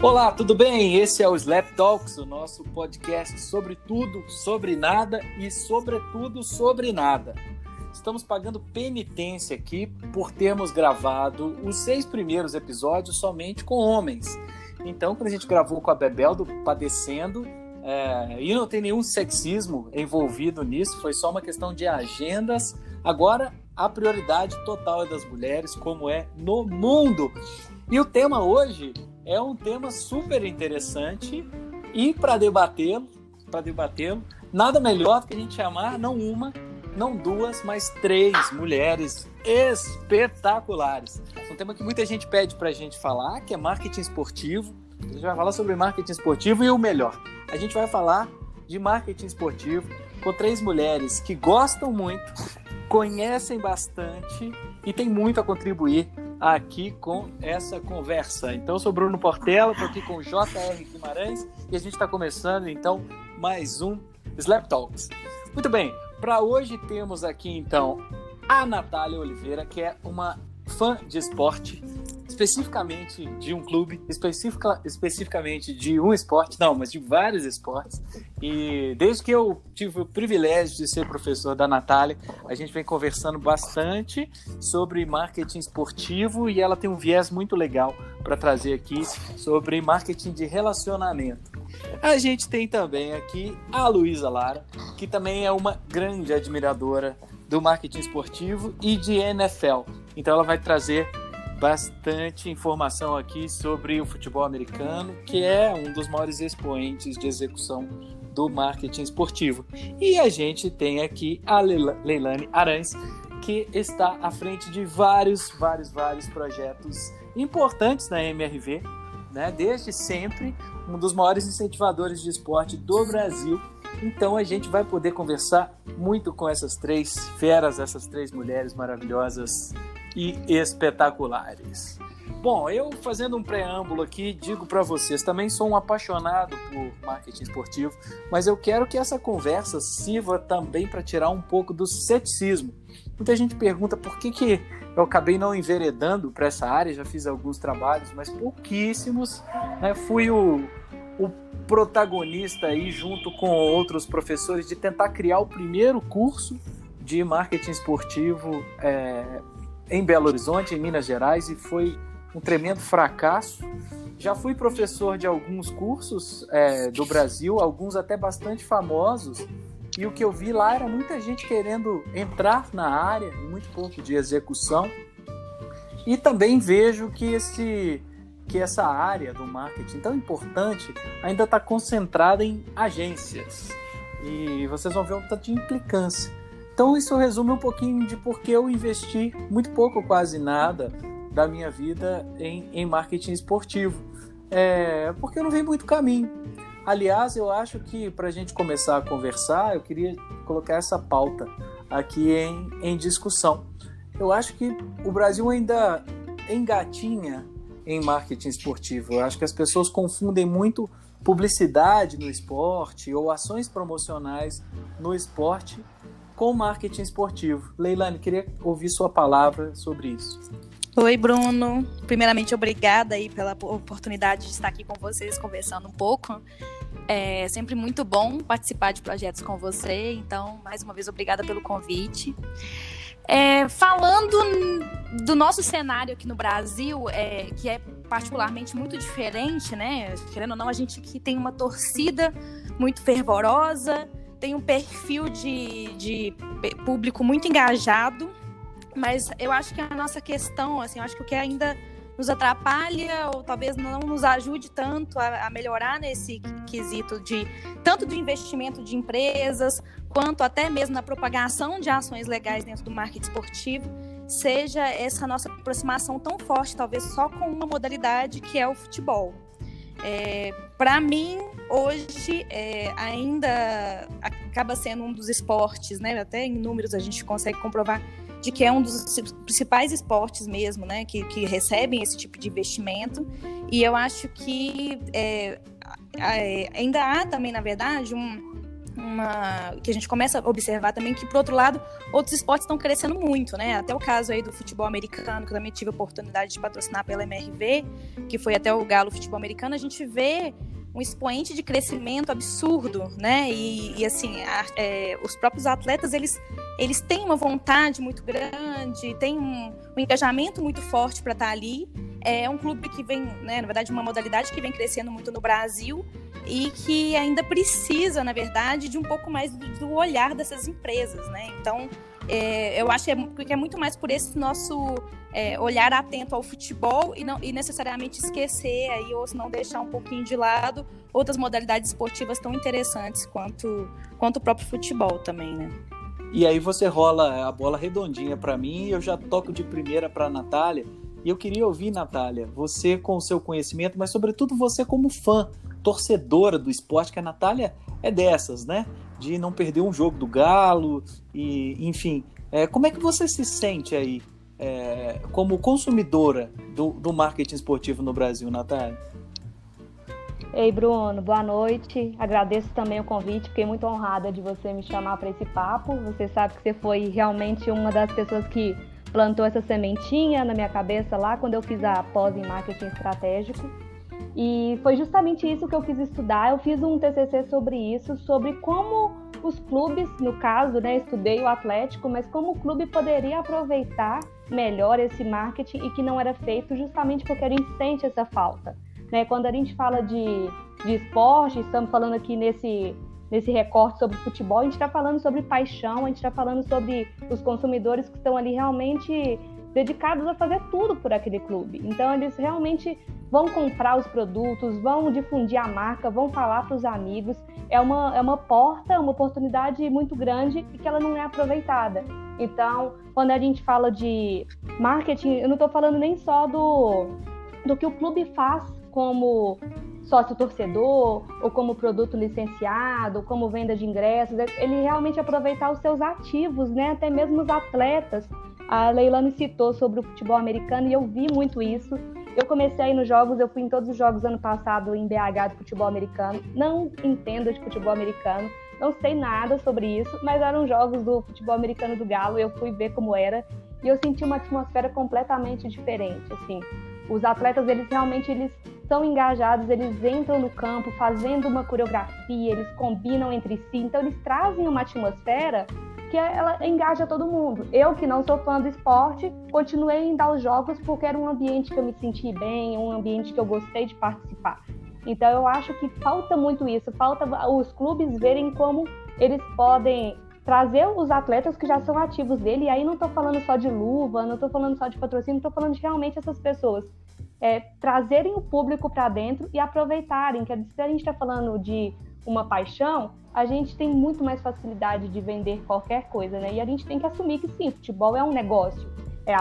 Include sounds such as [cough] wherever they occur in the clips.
Olá, tudo bem? Esse é o Slap Talks, o nosso podcast sobre tudo, sobre nada e, sobretudo, sobre nada. Estamos pagando penitência aqui por termos gravado os seis primeiros episódios somente com homens. Então, quando a gente gravou com a Bebel do Padecendo, é, e não tem nenhum sexismo envolvido nisso, foi só uma questão de agendas. Agora, a prioridade total é das mulheres, como é no mundo. E o tema hoje é um tema super interessante e para debatê-lo, para debatê-lo, nada melhor do que a gente chamar não uma, não duas, mas três mulheres espetaculares. Um tema que muita gente pede para a gente falar, que é marketing esportivo. A gente vai falar sobre marketing esportivo e o melhor, a gente vai falar de marketing esportivo com três mulheres que gostam muito, conhecem bastante e têm muito a contribuir aqui com essa conversa. Então, eu sou Bruno Portela, estou aqui com J.R. Guimarães e a gente está começando então mais um Slap Talks. Muito bem, para hoje temos aqui então a Natália Oliveira, que é uma fã de esporte, especificamente de um clube, especifica, especificamente de um esporte, não, mas de vários esportes. E desde que eu tive o privilégio de ser professor da Natália, a gente vem conversando bastante sobre marketing esportivo e ela tem um viés muito legal para trazer aqui sobre marketing de relacionamento. A gente tem também aqui a Luísa Lara, que também é uma grande admiradora do marketing esportivo e de NFL. Então ela vai trazer bastante informação aqui sobre o futebol americano, que é um dos maiores expoentes de execução do marketing esportivo. E a gente tem aqui a Leilane Arães, que está à frente de vários, vários, vários projetos importantes na MRV, né? Desde sempre, um dos maiores incentivadores de esporte do Brasil. Então a gente vai poder conversar muito com essas três feras, essas três mulheres maravilhosas e espetaculares. Bom, eu fazendo um preâmbulo aqui, digo para vocês, também sou um apaixonado por marketing esportivo, mas eu quero que essa conversa sirva também para tirar um pouco do ceticismo. Muita gente pergunta por que, que eu acabei não enveredando para essa área, já fiz alguns trabalhos, mas pouquíssimos. Né? Fui o, o protagonista aí, junto com outros professores, de tentar criar o primeiro curso de marketing esportivo é, em Belo Horizonte, em Minas Gerais, e foi um tremendo fracasso. Já fui professor de alguns cursos é, do Brasil, alguns até bastante famosos, e o que eu vi lá era muita gente querendo entrar na área, muito pouco de execução. E também vejo que esse que essa área do marketing tão importante ainda está concentrada em agências. E vocês vão ver um tanto de implicância. Então isso resume um pouquinho de por que eu investi muito pouco, quase nada, da minha vida em, em marketing esportivo. É, porque eu não vi muito caminho. Aliás, eu acho que para a gente começar a conversar, eu queria colocar essa pauta aqui em, em discussão. Eu acho que o Brasil ainda engatinha em marketing esportivo. Eu acho que as pessoas confundem muito publicidade no esporte ou ações promocionais no esporte com marketing esportivo. Leilane, queria ouvir sua palavra sobre isso. Oi, Bruno. Primeiramente, obrigada aí pela oportunidade de estar aqui com vocês conversando um pouco. É sempre muito bom participar de projetos com você, então, mais uma vez, obrigada pelo convite. É, falando do nosso cenário aqui no Brasil, é, que é particularmente muito diferente, né? Querendo ou não, a gente aqui tem uma torcida muito fervorosa, tem um perfil de, de público muito engajado mas eu acho que a nossa questão, assim, eu acho que o que ainda nos atrapalha ou talvez não nos ajude tanto a, a, melhorar nesse quesito de tanto do investimento de empresas quanto até mesmo na propagação de ações legais dentro do marketing esportivo seja essa nossa aproximação tão forte talvez só com uma modalidade que é o futebol é, para mim hoje é, ainda acaba sendo um dos esportes né até em números a gente consegue comprovar de que é um dos principais esportes mesmo, né, que, que recebem esse tipo de investimento. E eu acho que é, ainda há também, na verdade, um, uma que a gente começa a observar também que, por outro lado, outros esportes estão crescendo muito, né? Até o caso aí do futebol americano, que eu também tive a oportunidade de patrocinar pela MRV, que foi até o Galo Futebol Americano, a gente vê um expoente de crescimento absurdo, né? E, e assim, a, é, os próprios atletas, eles, eles têm uma vontade muito grande, têm um, um engajamento muito forte para estar tá ali. É um clube que vem, né, na verdade, uma modalidade que vem crescendo muito no Brasil e que ainda precisa, na verdade, de um pouco mais do, olhar dessas empresas, né? Então, é, eu acho que é, que é, muito mais por esse nosso é, olhar atento ao futebol e, não, e necessariamente esquecer aí, ou se não deixar um pouquinho de lado outras modalidades esportivas tão interessantes quanto, quanto o próprio futebol também, né? E aí você rola a bola redondinha para mim e eu já toco de primeira para Natália. E eu queria ouvir, Natália, você com o seu conhecimento, mas sobretudo você como fã, torcedora do esporte, que a Natália é dessas, né? De não perder um jogo do Galo e, enfim. É, como é que você se sente aí é, como consumidora do, do marketing esportivo no Brasil, Natália? Ei, Bruno, boa noite. Agradeço também o convite, fiquei muito honrada de você me chamar para esse papo. Você sabe que você foi realmente uma das pessoas que plantou essa sementinha na minha cabeça lá quando eu fiz a pós em marketing estratégico. E foi justamente isso que eu quis estudar. Eu fiz um TCC sobre isso, sobre como os clubes, no caso, né, estudei o Atlético, mas como o clube poderia aproveitar melhor esse marketing e que não era feito justamente porque a gente sente essa falta. Né? Quando a gente fala de, de esporte, estamos falando aqui nesse, nesse recorte sobre futebol, a gente está falando sobre paixão, a gente está falando sobre os consumidores que estão ali realmente dedicados a fazer tudo por aquele clube. Então, eles realmente vão comprar os produtos, vão difundir a marca, vão falar para os amigos. É uma, é uma porta, uma oportunidade muito grande e que ela não é aproveitada. Então, quando a gente fala de marketing, eu não estou falando nem só do, do que o clube faz como sócio torcedor, ou como produto licenciado, ou como venda de ingressos, ele realmente aproveitar os seus ativos, né? até mesmo os atletas. A Leilani citou sobre o futebol americano e eu vi muito isso. Eu comecei a ir nos jogos, eu fui em todos os jogos ano passado em BH de futebol americano. Não entendo de futebol americano, não sei nada sobre isso, mas eram jogos do futebol americano do Galo, eu fui ver como era e eu senti uma atmosfera completamente diferente, assim. Os atletas, eles realmente eles são engajados, eles entram no campo fazendo uma coreografia, eles combinam entre si, então eles trazem uma atmosfera que ela engaja todo mundo. Eu, que não sou fã do esporte, continuei em dar os jogos porque era um ambiente que eu me senti bem, um ambiente que eu gostei de participar. Então eu acho que falta muito isso, falta os clubes verem como eles podem trazer os atletas que já são ativos dele, e aí não estou falando só de luva, não estou falando só de patrocínio, estou falando de realmente essas pessoas é, trazerem o público para dentro e aproveitarem. Quer dizer, a gente está falando de uma paixão, a gente tem muito mais facilidade de vender qualquer coisa, né? E a gente tem que assumir que sim, futebol é um negócio. É,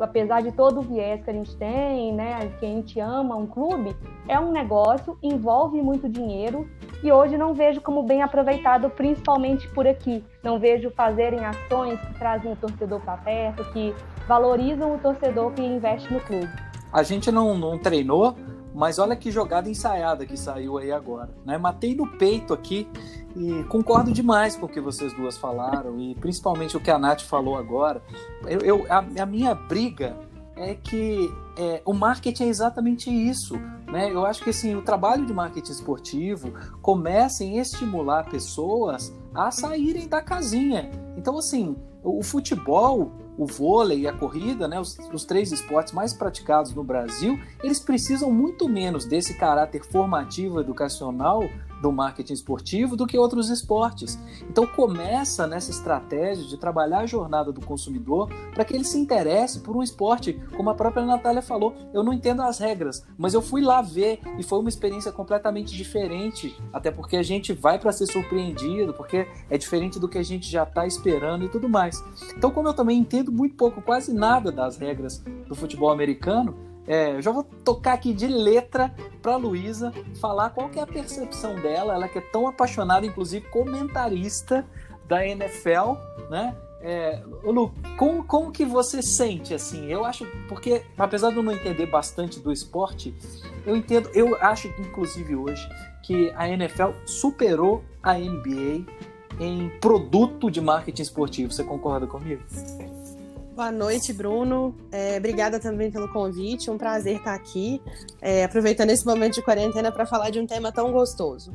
apesar de todo o viés que a gente tem, né, que a gente ama um clube, é um negócio, envolve muito dinheiro e hoje não vejo como bem aproveitado, principalmente por aqui. Não vejo fazerem ações que trazem o torcedor para perto, que valorizam o torcedor que investe no clube. A gente não, não treinou, mas olha que jogada ensaiada que saiu aí agora. Né? Matei no peito aqui e concordo demais com o que vocês duas falaram e principalmente o que a Nath falou agora. Eu, eu a, a, minha briga é que é, o marketing é exatamente isso. Né? Eu acho que assim, o trabalho de marketing esportivo começa em estimular pessoas a saírem da casinha. Então, assim, o futebol o vôlei e a corrida, né, os, os, três esportes mais praticados no Brasil, eles precisam muito menos desse caráter formativo educacional do marketing esportivo do que outros esportes. Então começa nessa estratégia de trabalhar a jornada do consumidor para que ele se interesse por um esporte, como a própria Natália falou, eu não entendo as regras, mas eu fui lá ver e foi uma experiência completamente diferente, até porque a gente vai para ser surpreendido, porque é diferente do que a gente já está esperando e tudo mais. Então como eu também entendo muito pouco, quase nada das regras do futebol americano, é, eu já vou tocar aqui de letra para Luísa falar qual que é a percepção dela, ela que é tão apaixonada, inclusive comentarista da NFL, né? É, Lu, como, como que você sente assim? Eu acho, porque apesar de eu não entender bastante do esporte, eu entendo, eu acho inclusive hoje que a NFL superou a NBA em produto de marketing esportivo. Você concorda comigo? Boa noite, Bruno. É, obrigada também pelo convite. Um prazer estar aqui, é, aproveitando esse momento de quarentena para falar de um tema tão gostoso.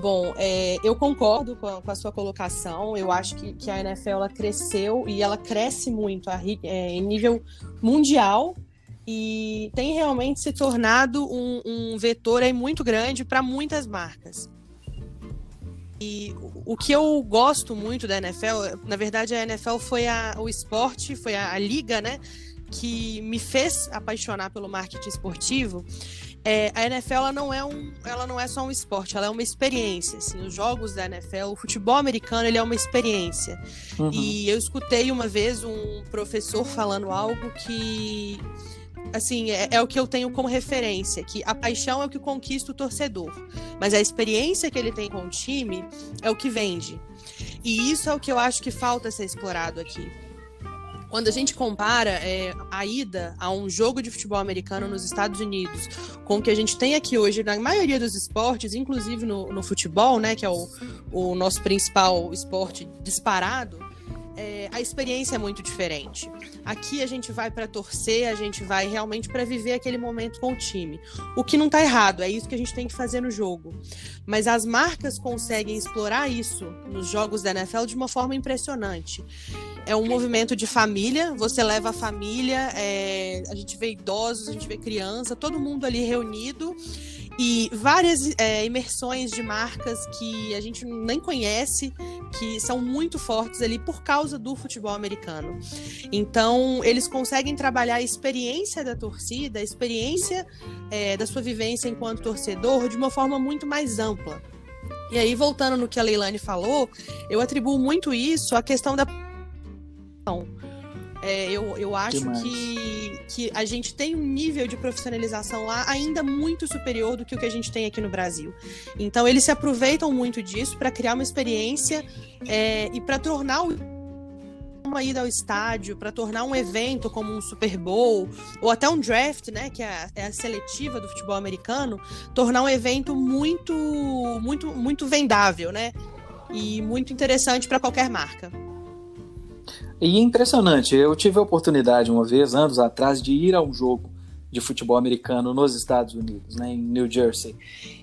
Bom, é, eu concordo com a, com a, sua colocação. Eu acho que, que, a NFL ela cresceu e ela cresce muito a, é, em nível mundial e tem realmente se tornado um, um vetor aí muito grande para muitas marcas. E o que eu gosto muito da NFL, na verdade a NFL foi a, o esporte, foi a, a liga, né, que me fez apaixonar pelo marketing esportivo. É, a NFL ela não é um, ela não é só um esporte, ela é uma experiência. Assim, os jogos da NFL, o futebol americano, ele é uma experiência. Uhum. E eu escutei uma vez um professor falando algo que assim, é, é, o que eu tenho como referência, que a paixão é o que conquista o torcedor, mas a experiência que ele tem com o time é o que vende. E isso é o que eu acho que falta ser explorado aqui. Quando a gente compara é, a ida a um jogo de futebol americano nos Estados Unidos com o que a gente tem aqui hoje na maioria dos esportes, inclusive no, no futebol, né, que é o, o nosso principal esporte disparado, é, a experiência é muito diferente. Aqui a gente vai para torcer, a gente vai realmente para viver aquele momento com o time. O que não está errado, é isso que a gente tem que fazer no jogo. Mas as marcas conseguem explorar isso nos jogos da NFL de uma forma impressionante. É um movimento de família, você leva a família, é, a gente vê idosos, a gente vê criança, todo mundo ali reunido e várias é, imersões de marcas que a gente nem conhece, que são muito fortes ali por causa do futebol americano. Então, eles conseguem trabalhar a experiência da torcida, a experiência é, da sua vivência enquanto torcedor de uma forma muito mais ampla. E aí, voltando no que a Leilani falou, eu atribuo muito isso à questão da. É, eu, eu acho que, que a gente tem um nível de profissionalização lá ainda muito superior do que o que a gente tem aqui no Brasil. Então, eles se aproveitam muito disso para criar uma experiência é, e para tornar o uma ida ao estádio, para tornar um evento como um Super Bowl ou até um draft, né, que é a, é a, seletiva do futebol americano, tornar um evento muito, muito, muito vendável, né, e muito interessante para qualquer marca. E é impressionante, eu tive a oportunidade uma vez, anos atrás, de ir a um jogo de futebol americano nos Estados Unidos, né, em New Jersey.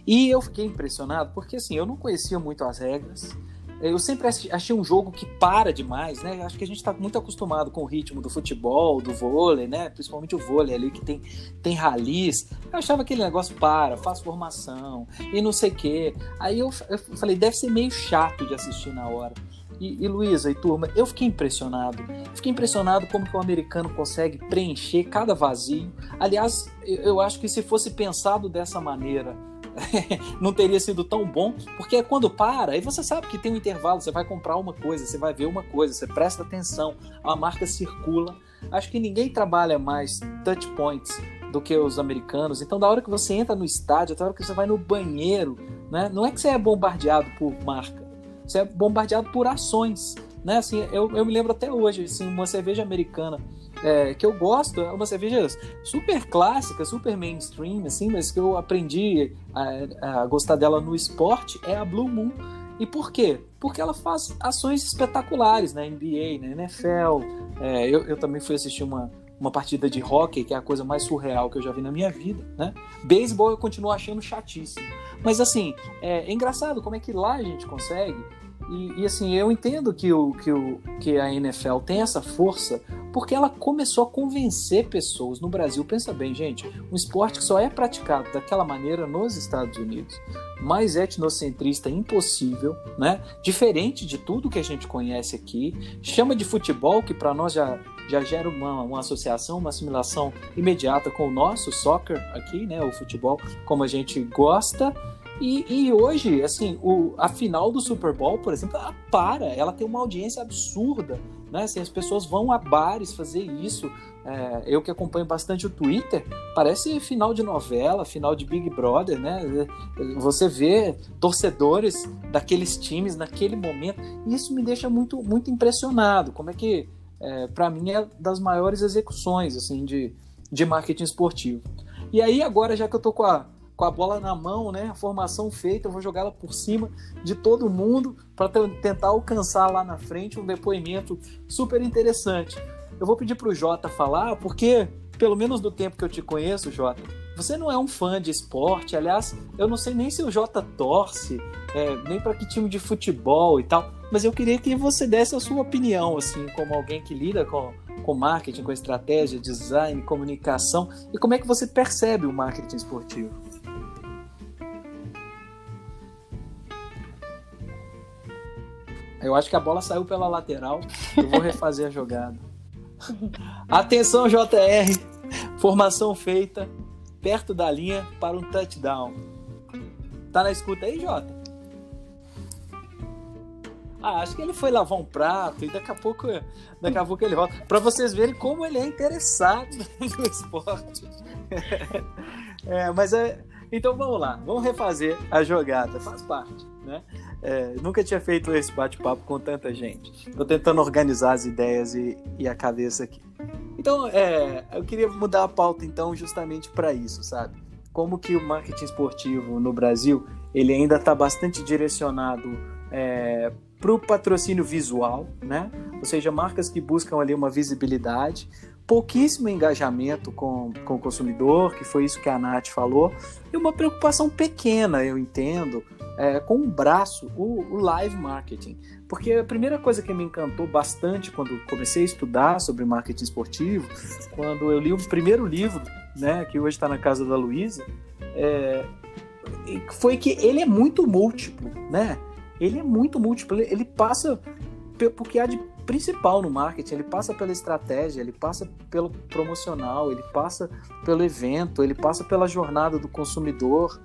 E eu fiquei impressionado porque assim, eu não conhecia muito as regras. Eu sempre achei um jogo que para demais, né? Acho que a gente está muito acostumado com o ritmo do futebol, do vôlei, né? Principalmente o vôlei ali que tem, tem ralis. Eu achava aquele negócio para, faz formação e não sei o quê. Aí eu, eu falei, deve ser meio chato de assistir na hora. E, e Luísa e turma, eu fiquei impressionado. Fiquei impressionado como que o americano consegue preencher cada vazio. Aliás, eu acho que se fosse pensado dessa maneira, [laughs] não teria sido tão bom, porque é quando para, aí você sabe que tem um intervalo, você vai comprar uma coisa, você vai ver uma coisa, você presta atenção, a marca circula. Acho que ninguém trabalha mais touch points do que os americanos. Então, da hora que você entra no estádio, da hora que você vai no banheiro, né? não é que você é bombardeado por marca você é bombardeado por ações. Né? Assim, eu, eu me lembro até hoje, assim, uma cerveja americana é, que eu gosto, é uma cerveja super clássica, super mainstream, assim, mas que eu aprendi a, a gostar dela no esporte, é a Blue Moon. E por quê? Porque ela faz ações espetaculares na NBA, na NFL. É, eu, eu também fui assistir uma, uma partida de hockey, que é a coisa mais surreal que eu já vi na minha vida, né? Beisebol eu continuo achando chatíssimo. Mas assim, é, é engraçado como é que lá a gente consegue. E, e, assim, eu entendo que, o, que, o, que a NFL tem essa força porque ela começou a convencer pessoas no Brasil. Pensa bem, gente, um esporte que só é praticado daquela maneira nos Estados Unidos, mais etnocentrista impossível, né? Diferente de tudo que a gente conhece aqui, chama de futebol, que para nós já já gera uma, uma associação, uma assimilação imediata com o nosso soccer aqui, né, o futebol, como a gente gosta. E, e hoje, assim, o, a final do Super Bowl, por exemplo, ela para, ela tem uma audiência absurda, né? Assim, as pessoas vão a bares fazer isso. É, eu que acompanho bastante o Twitter, parece final de novela, final de Big Brother, né? Você vê torcedores daqueles times naquele momento, e isso me deixa muito, muito impressionado. Como é que é, para mim é das maiores execuções assim de, de marketing esportivo. E aí agora já que eu tô com a, com a bola na mão, né? A formação feita, eu vou jogá-la por cima de todo mundo para tentar alcançar lá na frente um depoimento super interessante. Eu vou pedir para o Jota falar, porque pelo menos do tempo que eu te conheço, Jota, você não é um fã de esporte. Aliás, eu não sei nem se o Jota torce, é, nem para que time de futebol e tal. Mas eu queria que você desse a sua opinião, assim, como alguém que lida com, com marketing, com estratégia, design, comunicação, e como é que você percebe o marketing esportivo? Eu acho que a bola saiu pela lateral. Eu vou refazer a jogada. [laughs] Atenção, JR. Formação feita perto da linha para um touchdown. Tá na escuta aí, Jota? Ah, acho que ele foi lavar um prato e daqui a pouco, daqui a pouco ele volta. Para vocês verem como ele é interessado [laughs] no esporte. É, mas é, então vamos lá, vamos refazer a jogada, faz parte, né? É, nunca tinha feito esse bate-papo com tanta gente. Estou tentando organizar as ideias e, e a cabeça aqui. Então, é, eu queria mudar a pauta então justamente para isso, sabe? Como que o marketing esportivo no Brasil ele ainda está bastante direcionado é, para o patrocínio visual, né? Ou seja, marcas que buscam ali uma visibilidade, pouquíssimo engajamento com, com o consumidor, que foi isso que a Nath falou, e uma preocupação pequena, eu entendo, é, com um braço, o, o, live marketing. Porque a primeira coisa que me encantou bastante quando comecei a estudar sobre marketing esportivo, quando eu li o primeiro livro, né, que hoje está na casa da Luísa, é, foi que ele é muito múltiplo, né? Ele é muito múltiplo, ele passa porque há de principal no marketing, ele passa pela estratégia, ele passa pelo promocional, ele passa pelo evento, ele passa pela jornada do consumidor,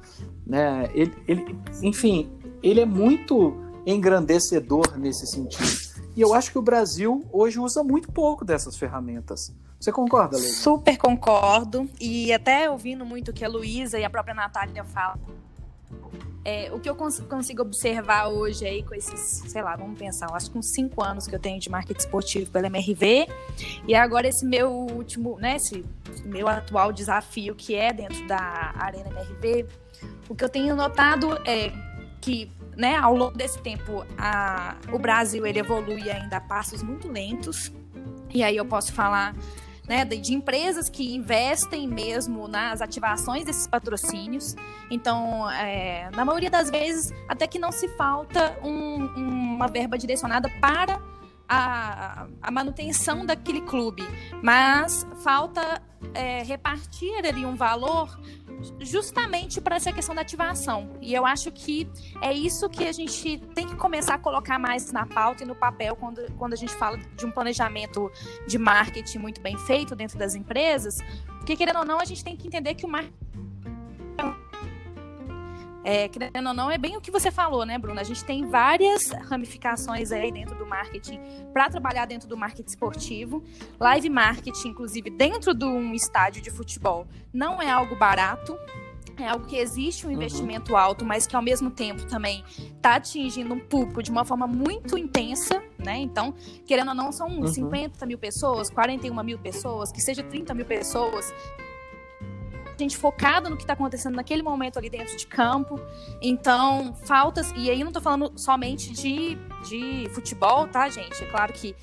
né? Ele, ele, enfim, ele é muito engrandecedor nesse sentido. E eu acho que o Brasil hoje usa muito pouco dessas ferramentas. Você concorda, Leila? Super concordo. E até ouvindo muito o que a Luísa e a própria Natália falam é, o que eu cons consigo observar hoje aí com esses, sei lá, vamos pensar, acho que uns cinco anos que eu tenho de marketing esportivo pela MRV, e agora esse meu último, né, esse meu atual desafio que é dentro da Arena MRV, o que eu tenho notado é que, né, ao longo desse tempo, a, o Brasil ele evolui ainda a passos muito lentos, e aí eu posso falar né, de empresas que investem mesmo nas ativações desses patrocínios. Então, é, na maioria das vezes, até que não se falta um, uma verba direcionada para a, a, manutenção daquele clube, mas falta é, repartir ali um valor justamente para essa questão da ativação. E eu acho que é isso que a gente tem que começar a colocar mais na pauta e no papel quando, quando a gente fala de um planejamento de marketing muito bem feito dentro das empresas. Porque, querendo ou não, a gente tem que entender que o marketing é, querendo ou não, é bem o que você falou, né, Bruna? A gente tem várias ramificações aí dentro do marketing para trabalhar dentro do marketing esportivo. Live marketing, inclusive, dentro de um estádio de futebol, não é algo barato. É algo que existe um uhum. investimento uhum. alto, mas que ao mesmo tempo também está atingindo um público de uma forma muito intensa, né? Então, querendo ou não, são uhum. 50 mil pessoas, 41 mil pessoas, que seja 30 mil pessoas, gente focada no que está acontecendo naquele momento ali dentro de campo. Então, faltas. E aí não estou falando somente de, de futebol, tá, gente? É claro que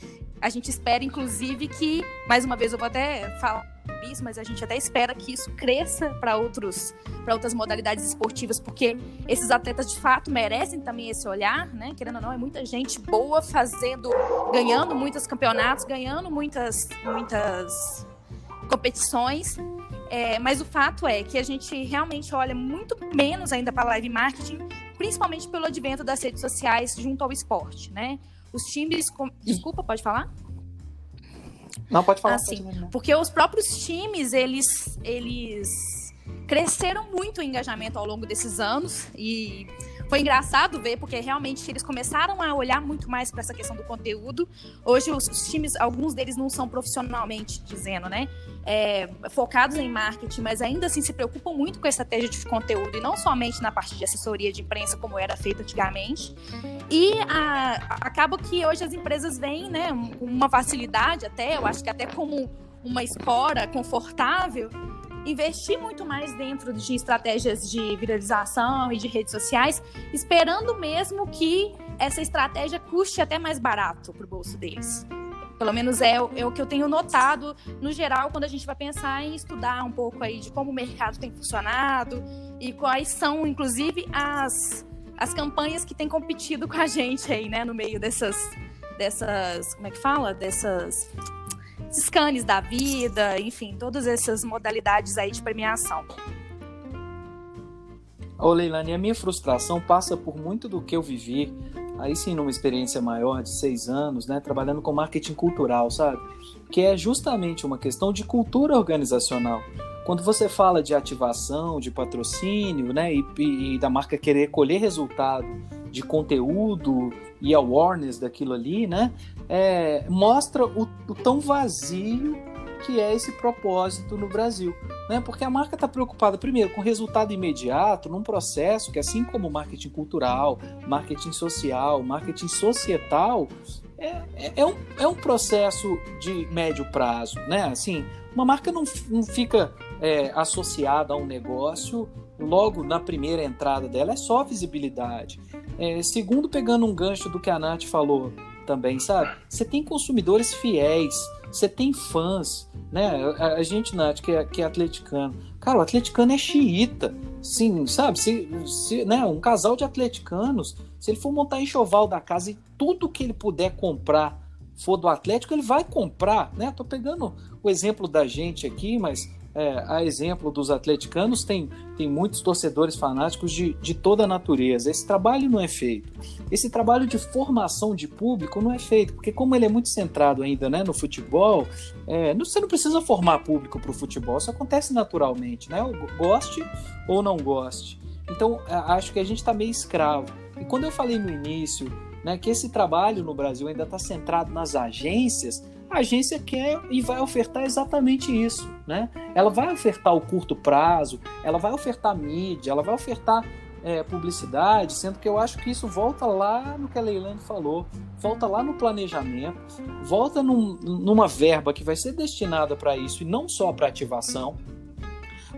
a gente espera, inclusive, que, mais uma vez, eu vou até falar isso, mas a gente até espera que isso cresça para outros para outras modalidades esportivas, porque esses atletas de fato merecem também esse olhar, né? Querendo ou não, é muita gente boa fazendo, ganhando muitos campeonatos, ganhando muitas muitas competições é, mas o fato é que a gente realmente olha muito menos ainda para live marketing, principalmente pelo advento das redes sociais junto ao esporte, né? Os times. Com... Desculpa, pode falar? Não, pode falar. Assim, porque os próprios times, eles, eles cresceram muito o engajamento ao longo desses anos e foi engraçado ver, porque realmente eles começaram a olhar muito mais para essa questão do conteúdo. Hoje, os, times, alguns deles não são profissionalmente dizendo, né? É, focados em marketing, mas ainda assim se preocupam muito com a estratégia de conteúdo e não somente na parte de assessoria de imprensa, como era feito antigamente. E a, acaba que hoje as empresas vêm, né, uma facilidade até, eu acho que até como uma escora confortável investir muito mais dentro de estratégias de viralização e de redes sociais, esperando mesmo que essa estratégia custe até mais barato para o bolso deles. Pelo menos é, é, o que eu tenho notado no geral quando a gente vai pensar em estudar um pouco aí de como o mercado tem funcionado e quais são, inclusive, as, as campanhas que têm competido com a gente aí, né, no meio dessas, dessas, como é que fala? Dessas scans da vida, enfim, todas essas modalidades aí de premiação. Ô Leilani, a minha frustração passa por muito do que eu vivi, aí sim numa experiência maior de seis anos, né, trabalhando com marketing cultural, sabe? Que é justamente uma questão de cultura organizacional. Quando você fala de ativação, de patrocínio, né, e, e da marca querer colher resultado de conteúdo e awareness daquilo ali, né, é, mostra o, o tão vazio que é esse propósito no Brasil. Né? Porque a marca está preocupada, primeiro, com resultado imediato, num processo que, assim como marketing cultural, marketing social, marketing societal, é, é, é, um, é um processo de médio prazo. Né? Assim, uma marca não, não fica é, associada a um negócio logo na primeira entrada dela, é só visibilidade. É, segundo, pegando um gancho do que a Nath falou também, sabe? Você tem consumidores fiéis, você tem fãs, né? A, a gente, Nath, que é, que é atleticano, cara, o atleticano é xiita, sim, sabe? Se, se, né, um casal de atleticanos, se ele for montar enxoval da casa e tudo que ele puder comprar for do Atlético, ele vai comprar, né? Tô pegando o exemplo da gente aqui, mas é, a exemplo dos atleticanos, tem, tem muitos torcedores fanáticos de, de toda a natureza. Esse trabalho não é feito. Esse trabalho de formação de público não é feito, porque como ele é muito centrado ainda né, no futebol, é, você não precisa formar público para o futebol, isso acontece naturalmente, né? Goste ou não goste. Então, acho que a gente está meio escravo. E quando eu falei no início né, que esse trabalho no Brasil ainda está centrado nas agências, a agência quer e vai ofertar exatamente isso, né? Ela vai ofertar o curto prazo, ela vai ofertar mídia, ela vai ofertar é, publicidade, sendo que eu acho que isso volta lá no que a Leilane falou, volta lá no planejamento, volta num, numa verba que vai ser destinada para isso e não só para ativação,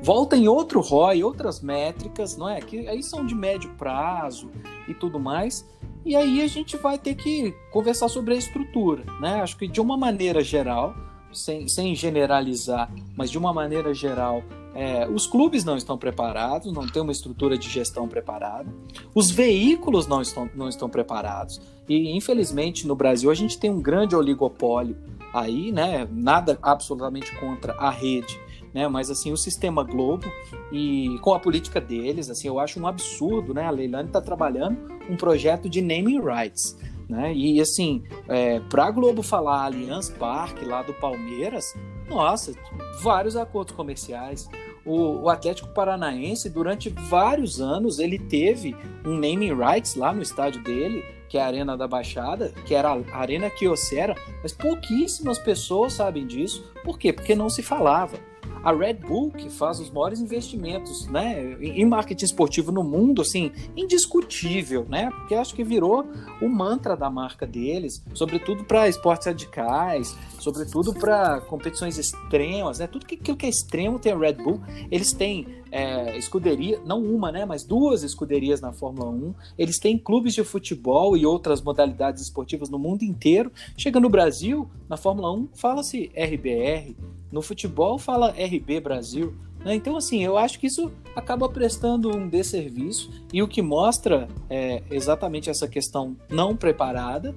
volta em outro ROI, outras métricas, não é? Que aí são de médio prazo e tudo mais e aí a gente vai ter que conversar sobre a estrutura, né? Acho que de uma maneira geral, sem, sem generalizar, mas de uma maneira geral, é, os clubes não estão preparados, não tem uma estrutura de gestão preparada, os veículos não estão, não estão preparados. E, infelizmente, no Brasil, a gente tem um grande oligopólio aí, né? Nada absolutamente contra a rede, né? Mas assim, o sistema Globo e com a política deles, assim, eu acho um absurdo, né? A Leilani está trabalhando um projeto de naming rights, né? E assim, é, para a Globo falar Allianz Parque lá do Palmeiras, nossa, vários acordos comerciais. O, o, Atlético Paranaense, durante vários anos, ele teve um naming rights lá no estádio dele, que é a Arena da Baixada, que era a Arena Kyocera, mas pouquíssimas pessoas sabem disso. Por quê? Porque não se falava. A Red Bull, que faz os maiores investimentos né, em marketing esportivo no mundo, assim, indiscutível, né? Porque acho que virou o mantra da marca deles, sobretudo para esportes radicais, sobretudo para competições extremas, né? Tudo que, aquilo que é extremo tem a Red Bull. Eles têm é, escuderia, não uma, né? Mas duas escuderias na Fórmula 1. Eles têm clubes de futebol e outras modalidades esportivas no mundo inteiro. Chega no Brasil, na Fórmula 1, fala-se RBR, no futebol fala RB Brasil. Né? Então, assim, eu acho que isso acaba prestando um desserviço e o que mostra é exatamente essa questão não preparada.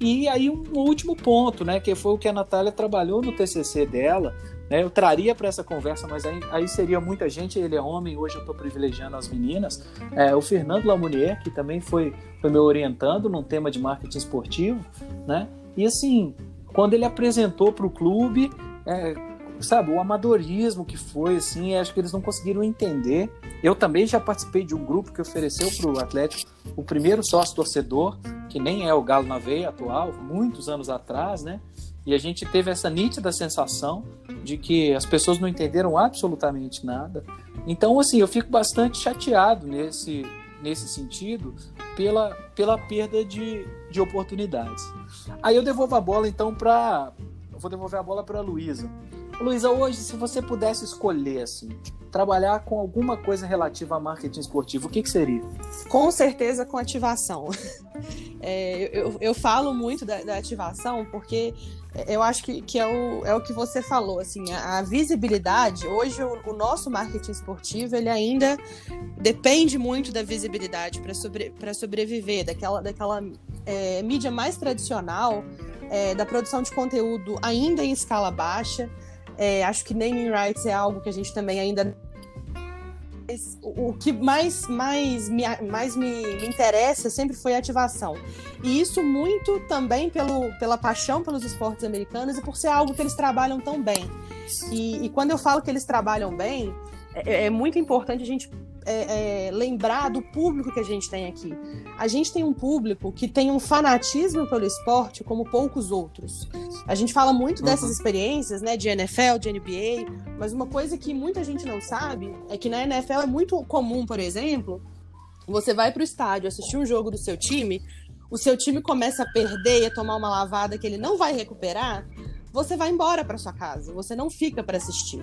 E aí um último ponto, né, que foi o que a Natália trabalhou no TCC dela, né, eu traria para essa conversa, mas aí, aí, seria muita gente, ele é homem, hoje eu estou privilegiando as meninas, é, o Fernando Lamounier, que também foi, foi me orientando num tema de marketing esportivo, né, e assim, quando ele apresentou para o clube, é, sabe, o amadorismo que foi, assim, acho que eles não conseguiram entender. Eu também já participei de um grupo que ofereceu para o Atlético o primeiro sócio torcedor, que nem é o Galo na Veia atual, muitos anos atrás, né? E a gente teve essa nítida sensação de que as pessoas não entenderam absolutamente nada. Então, assim, eu fico bastante chateado nesse, nesse sentido pela, pela perda de, de oportunidades. Aí eu devolvo a bola, então, para vou devolver a bola para a Luísa. Luísa, hoje, se você pudesse escolher, assim, trabalhar com alguma coisa relativa a marketing esportivo, o que, que seria? Com certeza com ativação. [laughs] É, eu, eu falo muito da, da, ativação porque eu acho que, que é, o, é o que você falou, assim, a, a visibilidade, hoje o, o, nosso marketing esportivo, ele ainda depende muito da visibilidade para sobre, sobreviver, daquela, daquela é, mídia mais tradicional, é, da produção de conteúdo ainda em escala baixa, é, acho que naming rights é algo que a gente também ainda o que mais, mais, me, mais me, me, interessa sempre foi a ativação. E isso muito também pelo, pela paixão pelos esportes americanos e por ser algo que eles trabalham tão bem. E, e quando eu falo que eles trabalham bem, é, é muito importante a gente é, é, lembrar do público que a gente tem aqui. A gente tem um público que tem um fanatismo pelo esporte como poucos outros. A gente fala muito dessas uhum. experiências, né, de NFL, de NBA, mas uma coisa que muita gente não sabe é que na NFL é muito comum, por exemplo, você vai para o estádio assistir um jogo do seu time, o seu time começa a perder e a tomar uma lavada que ele não vai recuperar, você vai embora para sua casa, você não fica para assistir.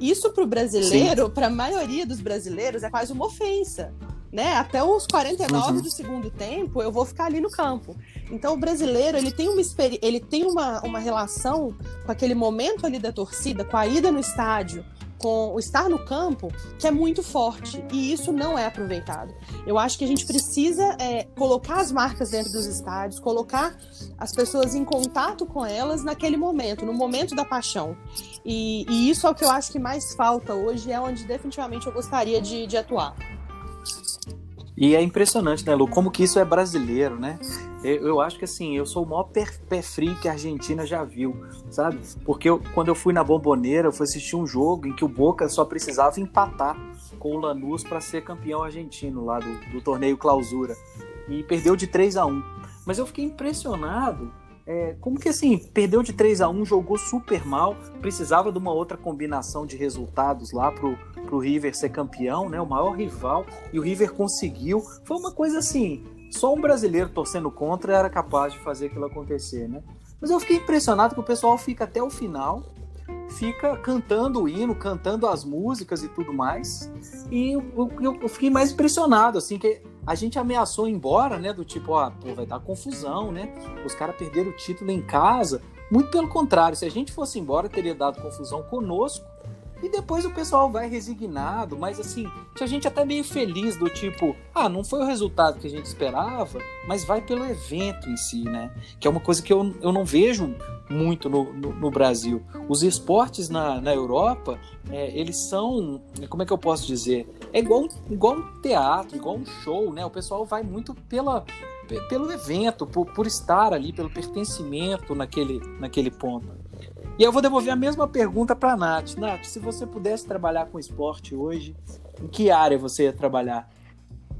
Isso para o brasileiro, para a maioria dos brasileiros, é quase uma ofensa. Né? Até os 49 uhum. do segundo tempo, eu vou ficar ali no campo. Então, o brasileiro, ele tem uma ele tem uma, uma relação com aquele momento ali da torcida, com a ida no estádio, com o estar no campo, que é muito forte. E isso não é aproveitado. Eu acho que a gente precisa é, colocar as marcas dentro dos estádios, colocar as pessoas em contato com elas naquele momento, no momento da paixão. E, e isso é o que eu acho que mais falta hoje, é onde definitivamente eu gostaria de, de atuar. E é impressionante, né, Lu, como que isso é brasileiro, né? Eu, eu acho que assim, eu sou o maior pé, pé frio que a Argentina já viu, sabe? Porque eu, quando eu fui na Bomboneira, eu fui assistir um jogo em que o Boca só precisava empatar com o Lanús para ser campeão argentino lá do, do torneio Clausura. E perdeu de 3 a 1 Mas eu fiquei impressionado é, como que assim, perdeu de 3 a 1 jogou super mal, precisava de uma outra combinação de resultados lá pro, pro River ser campeão, né? O maior rival, e o River conseguiu. Foi uma coisa assim, só um brasileiro torcendo contra era capaz de fazer aquilo acontecer, né? Mas eu fiquei impressionado que o pessoal fica até o final, fica cantando o hino, cantando as músicas e tudo mais. E eu, eu, eu fiquei mais impressionado, assim, que a gente ameaçou ir embora, né? Do tipo, ó, pô, vai dar confusão, né? Os caras perderam o título em casa. Muito pelo contrário, se a gente fosse embora, teria dado confusão conosco e depois o pessoal vai resignado, mas assim, tinha gente até meio feliz do tipo, ah, não foi o resultado que a gente esperava, mas vai pelo evento em si, né? Que é uma coisa que eu, eu não vejo muito no, no, no Brasil. Os esportes na, na Europa, é, eles são, como é que eu posso dizer? É igual, igual um teatro, igual um show, né? O pessoal vai muito pela, pelo evento, por, por estar ali, pelo pertencimento naquele, naquele ponto. E eu vou devolver a mesma pergunta para a Nath. Nath, se você pudesse trabalhar com esporte hoje, em que área você ia trabalhar?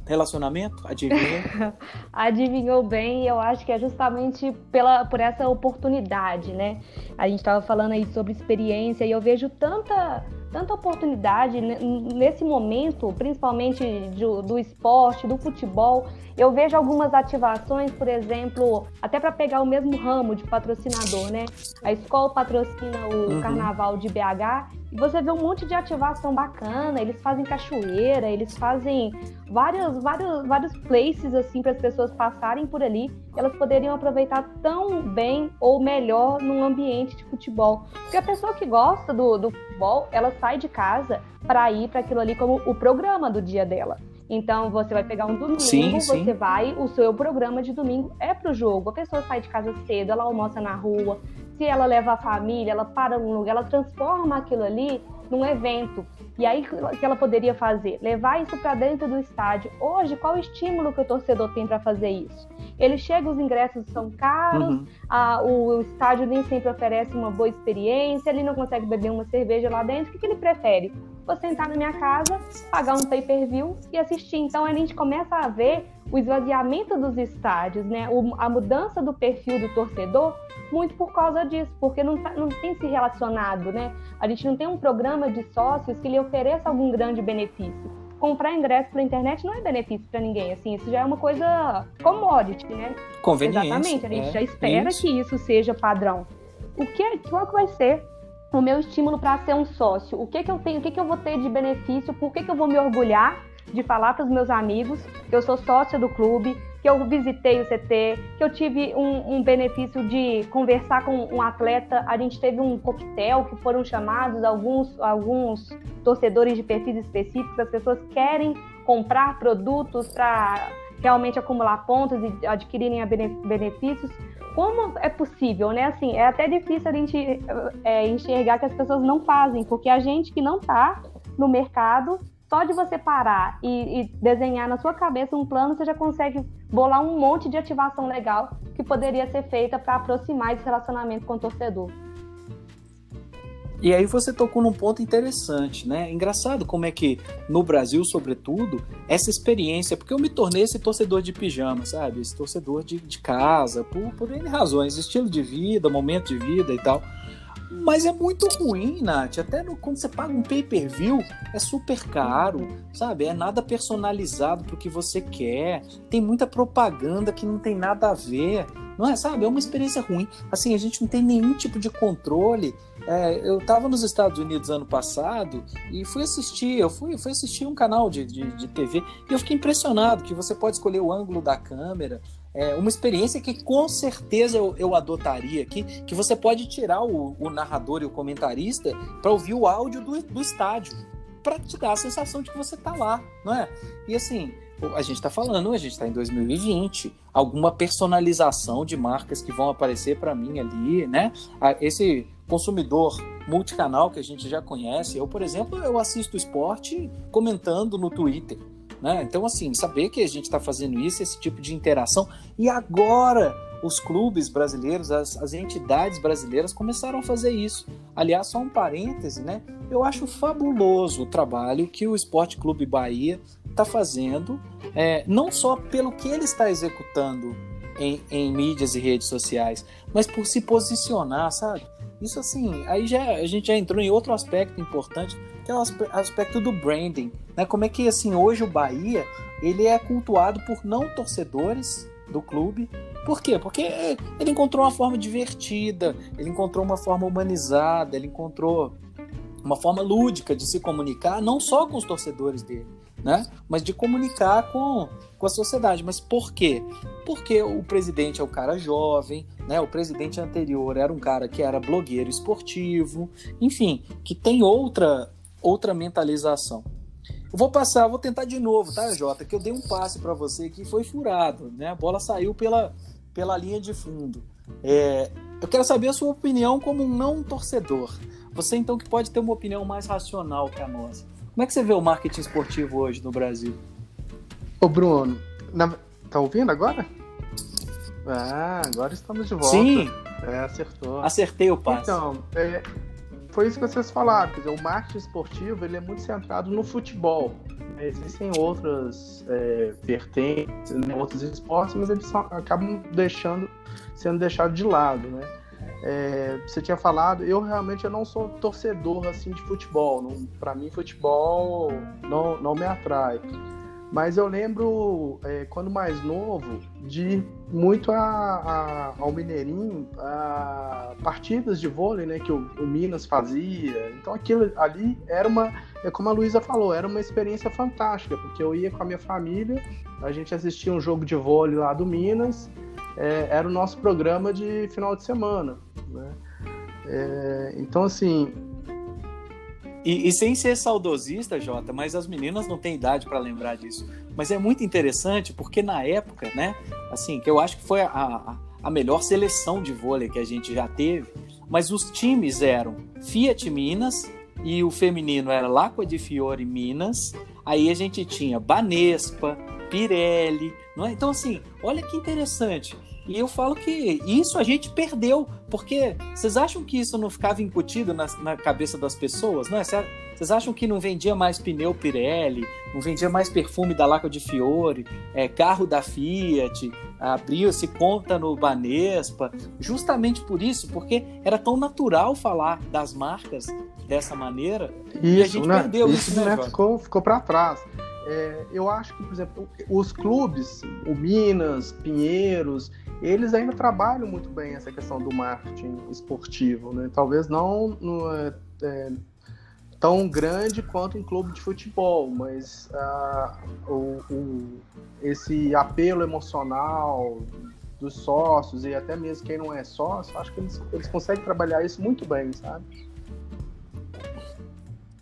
Relacionamento? Adivinhou? [laughs] Adivinhou bem, eu acho que é justamente pela, por essa oportunidade, né? A gente estava falando aí sobre experiência e eu vejo tanta tanta oportunidade nesse momento, principalmente do, do esporte, do futebol. Eu vejo algumas ativações, por exemplo, até para pegar o mesmo ramo de patrocinador, né? A escola patrocina o uhum. Carnaval de BH e você vê um monte de ativação bacana. Eles fazem cachoeira, eles fazem vários, vários, vários places assim para as pessoas passarem por ali. Elas poderiam aproveitar tão bem ou melhor num ambiente de futebol. Porque a pessoa que gosta do, do futebol, ela sai de casa para ir para aquilo ali como o programa do dia dela. Então você vai pegar um domingo, sim, sim. você vai, o seu programa de domingo é pro jogo. A pessoa sai de casa cedo, ela almoça na rua. Se ela leva a família, ela para num lugar, ela transforma aquilo ali num evento. E aí o que ela poderia fazer? Levar isso para dentro do estádio. Hoje, qual o estímulo que o torcedor tem para fazer isso? Ele chega, os ingressos são caros, uhum. a, o, o, estádio nem sempre oferece uma boa experiência, ele não consegue beber uma cerveja lá dentro. O que, que ele prefere? Vou sentar na minha casa, pagar um pay-per-view e assistir. Então a gente começa a ver o esvaziamento dos estádios, né? O, a mudança do perfil do torcedor muito por causa disso, porque não, tá, não tem se relacionado, né? A gente não tem um programa de sócios que lhe ofereça algum grande benefício. Comprar ingresso pela internet não é benefício para ninguém, assim, isso já é uma coisa commodity, né? Conveniente. Exatamente, a gente é, já espera isso. que isso seja padrão. o que, qual que vai ser o meu estímulo para ser um sócio? O que, que eu tenho, o que, que eu vou ter de benefício? Por que, que eu vou me orgulhar de falar para os meus amigos que eu sou sócia do clube, que eu visitei o CT, que eu tive um, um, benefício de conversar com um atleta. A gente teve um coquetel que foram chamados alguns, alguns torcedores de perfis específicos. As pessoas querem comprar produtos para realmente acumular pontos e adquirirem benefícios. Como é possível, né? Assim, é até difícil a gente é, enxergar que as pessoas não fazem, porque a gente que não está no mercado só de você parar e, e, desenhar na sua cabeça um plano, você já consegue bolar um monte de ativação legal que poderia ser feita para aproximar esse relacionamento com o torcedor. E aí você tocou num ponto interessante, né? Engraçado como é que no Brasil, sobretudo, essa experiência, porque eu me tornei esse torcedor de pijama, sabe? Esse torcedor de, de casa, por, por N razões, estilo de vida, momento de vida e tal. Mas é muito ruim, Nath. Até no, quando você paga um pay-per-view, é super caro, sabe? É nada personalizado pro que você quer. Tem muita propaganda que não tem nada a ver. Não é, sabe? É uma experiência ruim. Assim, a gente não tem nenhum tipo de controle. É, eu estava nos Estados Unidos ano passado e fui assistir, eu fui, fui assistir um canal de, de, de TV e eu fiquei impressionado que você pode escolher o ângulo da câmera, é uma experiência que com certeza eu, eu adotaria aqui, que você pode tirar o, o narrador e o comentarista para ouvir o áudio do, do estádio, para te dar a sensação de que você está lá, não é? E assim, a gente está falando, a gente está em 2020, alguma personalização de marcas que vão aparecer para mim ali, né? Esse consumidor multicanal que a gente já conhece, eu, por exemplo, eu assisto esporte comentando no Twitter. Né? Então, assim, saber que a gente está fazendo isso, esse tipo de interação, e agora os clubes brasileiros, as, as, entidades brasileiras começaram a fazer isso. Aliás, só um parêntese, né? Eu acho fabuloso o trabalho que o Esporte Clube Bahia está fazendo, é, não só pelo que ele está executando em, em mídias e redes sociais, mas por se posicionar, sabe? Isso assim, aí já a gente já entrou em outro aspecto importante, que é o aspecto do branding, né? Como é que assim hoje o Bahia ele é cultuado por não torcedores do clube. Por quê? Porque ele encontrou uma forma divertida, ele encontrou uma forma humanizada, ele encontrou uma forma lúdica de se comunicar, não só com os torcedores dele, né? Mas de comunicar com, com a sociedade. Mas por quê? Porque o presidente é um cara jovem, né? O presidente anterior era um cara que era blogueiro esportivo, enfim, que tem outra outra mentalização. Eu vou passar, vou tentar de novo, tá, Jota? Que eu dei um passe para você que foi furado, né? A bola saiu pela, pela linha de fundo. É, eu quero saber a sua opinião como um não torcedor. Você então que pode ter uma opinião mais racional que a nossa. Como é que você vê o marketing esportivo hoje no Brasil? Ô Bruno, na... tá ouvindo agora? Ah, agora estamos de volta. Sim. É, acertou. Acertei o passe. Então, é, foi isso que vocês falaram. Quer dizer, o marketing esportivo ele é muito centrado no futebol. Existem outras é, vertentes, né, outros esportes, mas eles acabam deixando, sendo deixados de lado, né? É, você tinha falado, eu realmente eu não sou torcedor assim de futebol. Para mim, futebol não, não me atrai. Mas eu lembro, é, quando mais novo, de ir muito a, a, ao Mineirinho, a partidas de vôlei né, que o, o, Minas fazia. Então aquilo ali era uma, é como a Luísa falou, era uma experiência fantástica, porque eu ia com a minha família, a gente assistia um jogo de vôlei lá do Minas, é, era o nosso programa de final de semana. Né? É, então, assim, e, e, sem ser saudosista, Jota, mas as meninas não têm idade para lembrar disso. Mas é muito interessante porque na época, né, assim, que eu acho que foi a, a, a melhor seleção de vôlei que a gente já teve, mas os times eram Fiat Minas e o feminino era Lacqua de Fiore Minas. Aí a gente tinha Banespa, Pirelli, é? Então assim, olha que interessante. E eu falo que isso a gente perdeu, porque vocês acham que isso não ficava incutido na, na cabeça das pessoas? Não é? Vocês acham que não vendia mais pneu Pirelli, não vendia mais perfume da Laca de Fiore, é, carro da Fiat, abriu-se conta no Banespa, justamente por isso, porque era tão natural falar das marcas dessa maneira isso, e a gente né? perdeu isso, isso né, ficou, ficou para trás. É, eu acho que, por exemplo, os clubes, o Minas, Pinheiros, eles ainda trabalham muito bem essa questão do marketing esportivo, né? Talvez não no, é, é tão grande quanto um clube de futebol, mas uh, o, o, esse apelo emocional dos sócios e até mesmo quem não é sócio, acho que eles, eles conseguem trabalhar isso muito bem, sabe?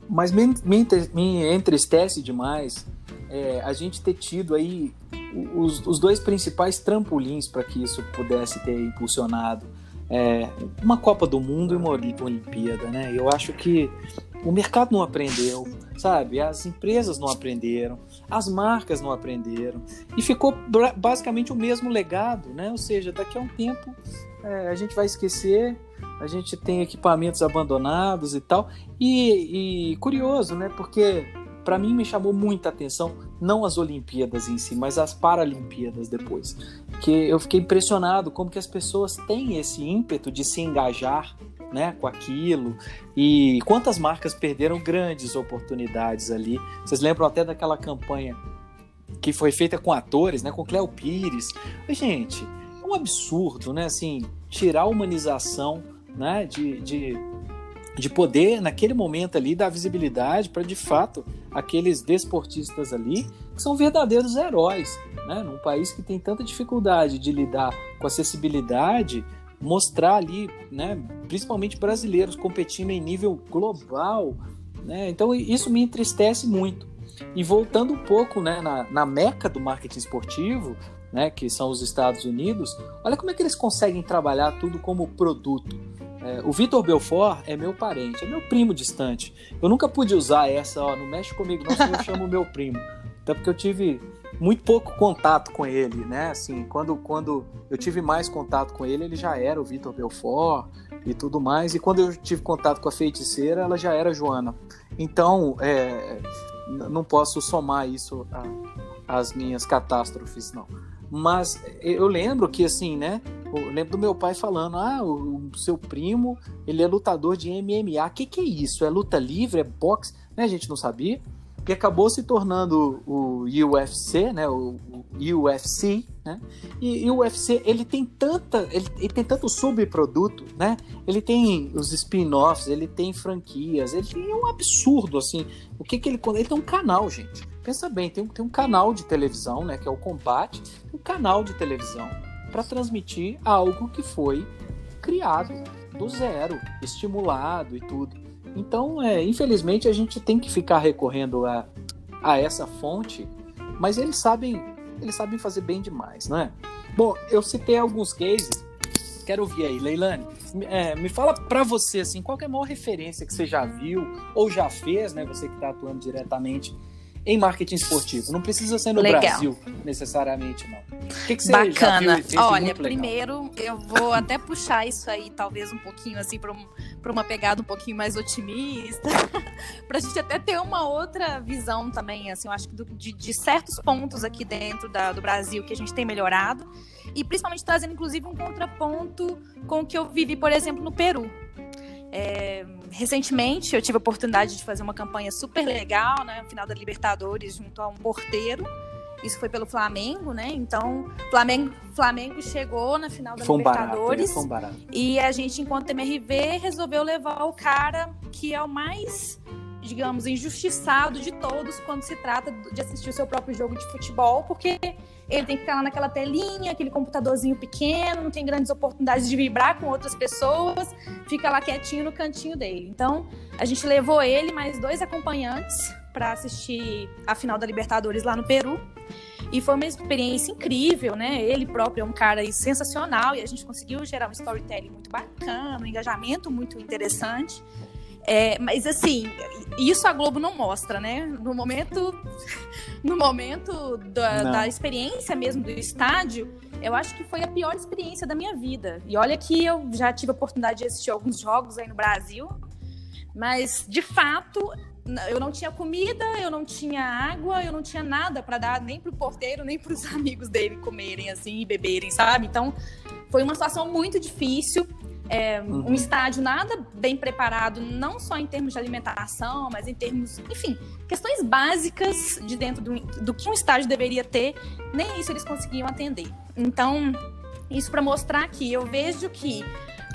Mas me, me, me entristece demais é, a gente ter tido aí os, os dois principais trampolins para que isso pudesse ter impulsionado é, uma Copa do Mundo e uma Olimpíada, né? Eu acho que o mercado não aprendeu, sabe? As empresas não aprenderam, as marcas não aprenderam e ficou basicamente o mesmo legado, né? Ou seja, daqui a um tempo é, a gente vai esquecer, a gente tem equipamentos abandonados e tal. E, e curioso, né? Porque para mim me chamou muita atenção não as Olimpíadas em si, mas as Paralimpíadas depois, que eu fiquei impressionado como que as pessoas têm esse ímpeto de se engajar né, com aquilo. E quantas marcas perderam grandes oportunidades ali. Vocês lembram até daquela campanha que foi feita com atores, né, com Cléo Pires. Gente, é um absurdo, né, assim, tirar a humanização, né, de, de, de poder naquele momento ali dar visibilidade para de fato aqueles desportistas ali que são verdadeiros heróis, né, num país que tem tanta dificuldade de lidar com acessibilidade mostrar ali, né, principalmente brasileiros competindo em nível global, né? Então isso me entristece muito. E voltando um pouco, né, na, na meca do marketing esportivo, né, que são os Estados Unidos, olha como é que eles conseguem trabalhar tudo como produto. É, o Vitor Belfort é meu parente, é meu primo distante. Eu nunca pude usar essa, ó, não mexe comigo, não, eu chamo meu primo. Até porque eu tive muito pouco contato com ele, né? Assim, quando, quando eu tive mais contato com ele, ele já era o Vitor Belfort e tudo mais. E quando eu tive contato com a feiticeira, ela já era Joana. Então, é, não posso somar isso às minhas catástrofes, não. Mas eu lembro que, assim, né? Eu lembro do meu pai falando: ah, o seu primo, ele é lutador de MMA. O que, que é isso? É luta livre? É boxe? Né? A gente não sabia que acabou se tornando o UFC, né, o, UFC, né? E, e, o UFC ele tem tanta, ele, ele, tem tanto subproduto, né? Ele tem os spin-offs, ele tem franquias, ele tem um absurdo assim. O que que ele ele tem um canal, gente. Pensa bem, tem, tem um canal de televisão, né, que é o Combate, um canal de televisão para transmitir algo que foi criado do zero, estimulado e tudo. Então, é, infelizmente, a gente tem que ficar recorrendo a, a essa fonte, mas eles sabem, eles sabem fazer bem demais, não é? Bom, eu citei alguns cases, quero ouvir aí, Leilane. É, me fala para você assim, qual é a maior referência que você já viu ou já fez, né? Você que está atuando diretamente em marketing esportivo. Não precisa ser no legal. Brasil, necessariamente, não. O que, que você Bacana. viu Olha, primeiro eu vou até puxar isso aí, talvez um pouquinho assim, para um, uma pegada um pouquinho mais otimista, [laughs] para a gente até ter uma outra visão também, assim, eu acho que do, de, de, certos pontos aqui dentro da, do Brasil que a gente tem melhorado, e principalmente trazendo, inclusive, um contraponto com o que eu vivi, por exemplo, no Peru. É, recentemente eu tive a oportunidade de fazer uma campanha super legal, né? No final da Libertadores, junto a um porteiro. Isso foi pelo Flamengo, né? Então, Flamengo, Flamengo chegou na final da um Libertadores. Barato. E a gente, enquanto MRV, resolveu levar o cara que é o mais digamos, injustiçado de todos quando se trata de assistir o seu próprio jogo de futebol, porque ele tem que ficar lá naquela telinha, aquele computadorzinho pequeno, não tem grandes oportunidades de vibrar com outras pessoas, fica lá quietinho no cantinho dele. Então, a gente levou ele mais dois acompanhantes para assistir a final da Libertadores lá no Peru. E foi uma experiência incrível, né? Ele próprio é um cara sensacional e a gente conseguiu gerar um storytelling muito bacana, um engajamento muito interessante. É, mas assim, isso a Globo não mostra, né? No momento, [laughs] no momento da, da, experiência mesmo do estádio, eu acho que foi a pior experiência da minha vida. E olha que eu já tive a oportunidade de assistir alguns jogos aí no Brasil, mas de fato eu não tinha comida, eu não tinha água, eu não tinha nada para dar nem pro porteiro, nem para os [laughs] amigos dele comerem assim e beberem, sabe? Então foi uma situação muito difícil é, uhum. um estádio nada bem preparado, não só em termos de alimentação, mas em termos, enfim, questões básicas de dentro do, do que um estádio deveria ter, nem isso eles conseguiam atender. Então, Isso para mostrar que eu vejo que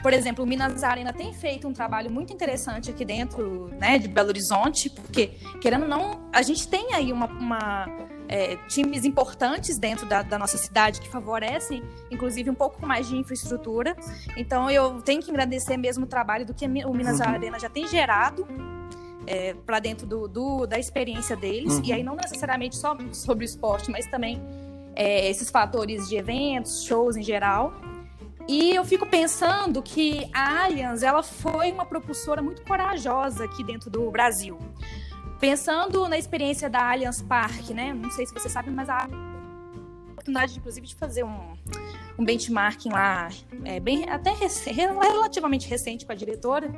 por exemplo, o Minas Arena tem feito um trabalho muito interessante aqui dentro né, de Belo Horizonte, porque, querendo ou não, a gente tem aí uma, uma é, times importantes dentro da, da, nossa cidade que favorecem, inclusive, um pouco mais de infraestrutura. Então, eu tenho que agradecer mesmo o trabalho do que o Minas uhum. Arena já tem gerado. É, para dentro do, do, da experiência deles, uhum. e aí não necessariamente só sobre o esporte, mas também é, esses fatores de eventos, shows em geral. E eu fico pensando que a Allianz ela foi uma propulsora muito corajosa aqui dentro do Brasil. Pensando na experiência da Allianz Park, né? Não sei se você sabe, mas a oportunidade, inclusive, de fazer um, um benchmarking lá, é, bem, até relativamente recente com a diretora.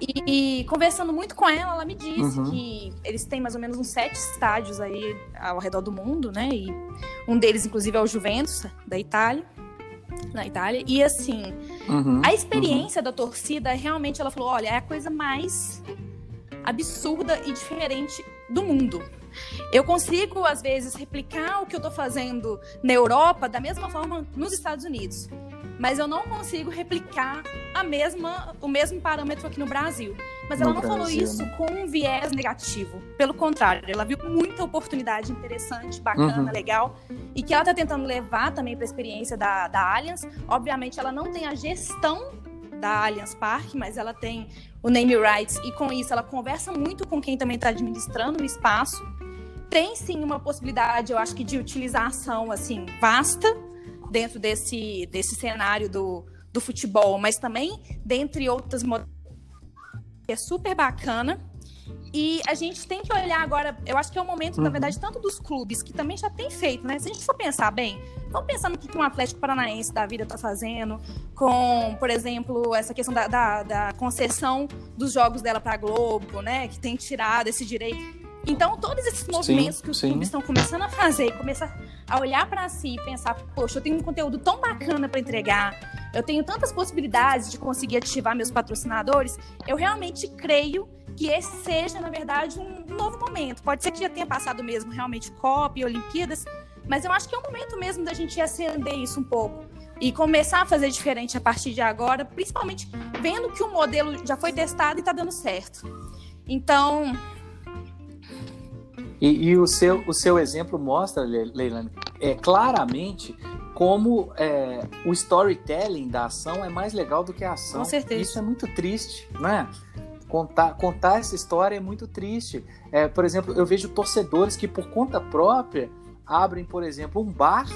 E, e, conversando muito com ela, ela me disse uhum. que eles têm mais ou menos uns sete estádios aí ao redor do mundo, né? E um deles, inclusive, é o Juventus, da Itália na Itália. E assim, uhum, a experiência uhum. da torcida, realmente ela falou: olha, é a coisa mais absurda e diferente do mundo. Eu consigo, às vezes, replicar o que eu estou fazendo na Europa da mesma forma nos Estados Unidos mas eu não consigo replicar a mesma, o mesmo parâmetro aqui no Brasil. Mas ela no não Brasil, falou isso né? com um viés negativo. Pelo contrário, ela viu muita oportunidade interessante, bacana, uhum. legal, e que ela está tentando levar também para a experiência da, da Allianz. Obviamente, ela não tem a gestão da Allianz Park, mas ela tem o name rights e com isso ela conversa muito com quem também está administrando o espaço. Tem sim uma possibilidade, eu acho que de utilização assim vasta dentro desse, desse cenário do, do futebol, mas também dentre outras é super bacana. E a gente tem que olhar agora, eu acho que é o momento, uhum. na verdade, tanto dos clubes, que também já tem feito, né? Se a gente for pensar bem, vamos pensar no que um Atlético Paranaense da vida está fazendo, com, por exemplo, essa questão da, da, da concessão dos jogos dela para a Globo, né? Que tem tirado esse direito. Então, todos esses movimentos sim, que os sim. clubes estão começando a fazer começar a olhar para si e pensar, poxa, eu tenho um conteúdo tão bacana para entregar, eu tenho tantas possibilidades de conseguir ativar meus patrocinadores, eu realmente creio que esse seja, na verdade, um novo momento. Pode ser que já tenha passado mesmo realmente Copa e Olimpíadas, mas eu acho que é o momento mesmo da gente acender isso um pouco e começar a fazer diferente a partir de agora, principalmente vendo que o modelo já foi testado e está dando certo. Então, e, e, o, seu, o seu exemplo mostra, Leilane, é, claramente como é, o storytelling da ação é mais legal do que a ação. Com certeza. Isso é muito triste, né? Contar, contar essa história é muito triste. É, por exemplo, eu vejo torcedores que, por conta própria, abrem, por exemplo, um bar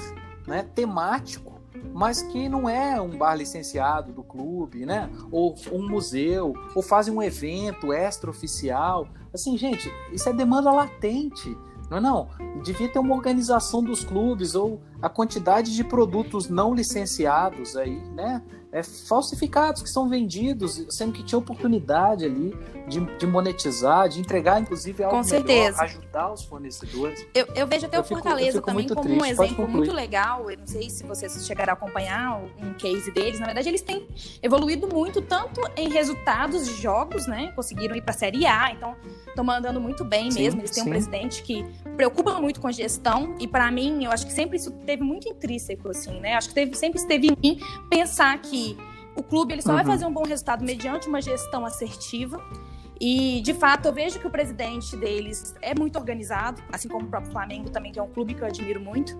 né, temático mas que não é um bar licenciado do clube, né? Ou um museu, ou fazem um evento extraoficial. Assim, gente, isso é demanda latente. Não é não? Devia ter uma organização dos clubes ou a quantidade de produtos não licenciados aí, né? É, falsificados que são vendidos, sendo que tinha oportunidade ali de, de monetizar, de entregar, inclusive, algo Com certeza. ajudar os fornecedores. Eu, eu vejo até eu o Fortaleza fico, também como triste. um exemplo muito legal. Eu não sei se vocês chegaram a acompanhar um case deles. Na verdade, eles têm evoluído muito, tanto em resultados de jogos, né? Conseguiram ir para a Série A, então estão mandando muito bem sim, mesmo. Eles têm sim. um presidente que preocupa muito com a gestão e para mim, eu acho que sempre isso teve muito intrínseco assim, né? Acho que teve, sempre esteve em mim pensar que o clube ele só uhum. vai fazer um bom resultado mediante uma gestão assertiva. E, de fato, eu vejo que o presidente deles é muito organizado, assim como o próprio Flamengo também, que é um clube que eu admiro muito.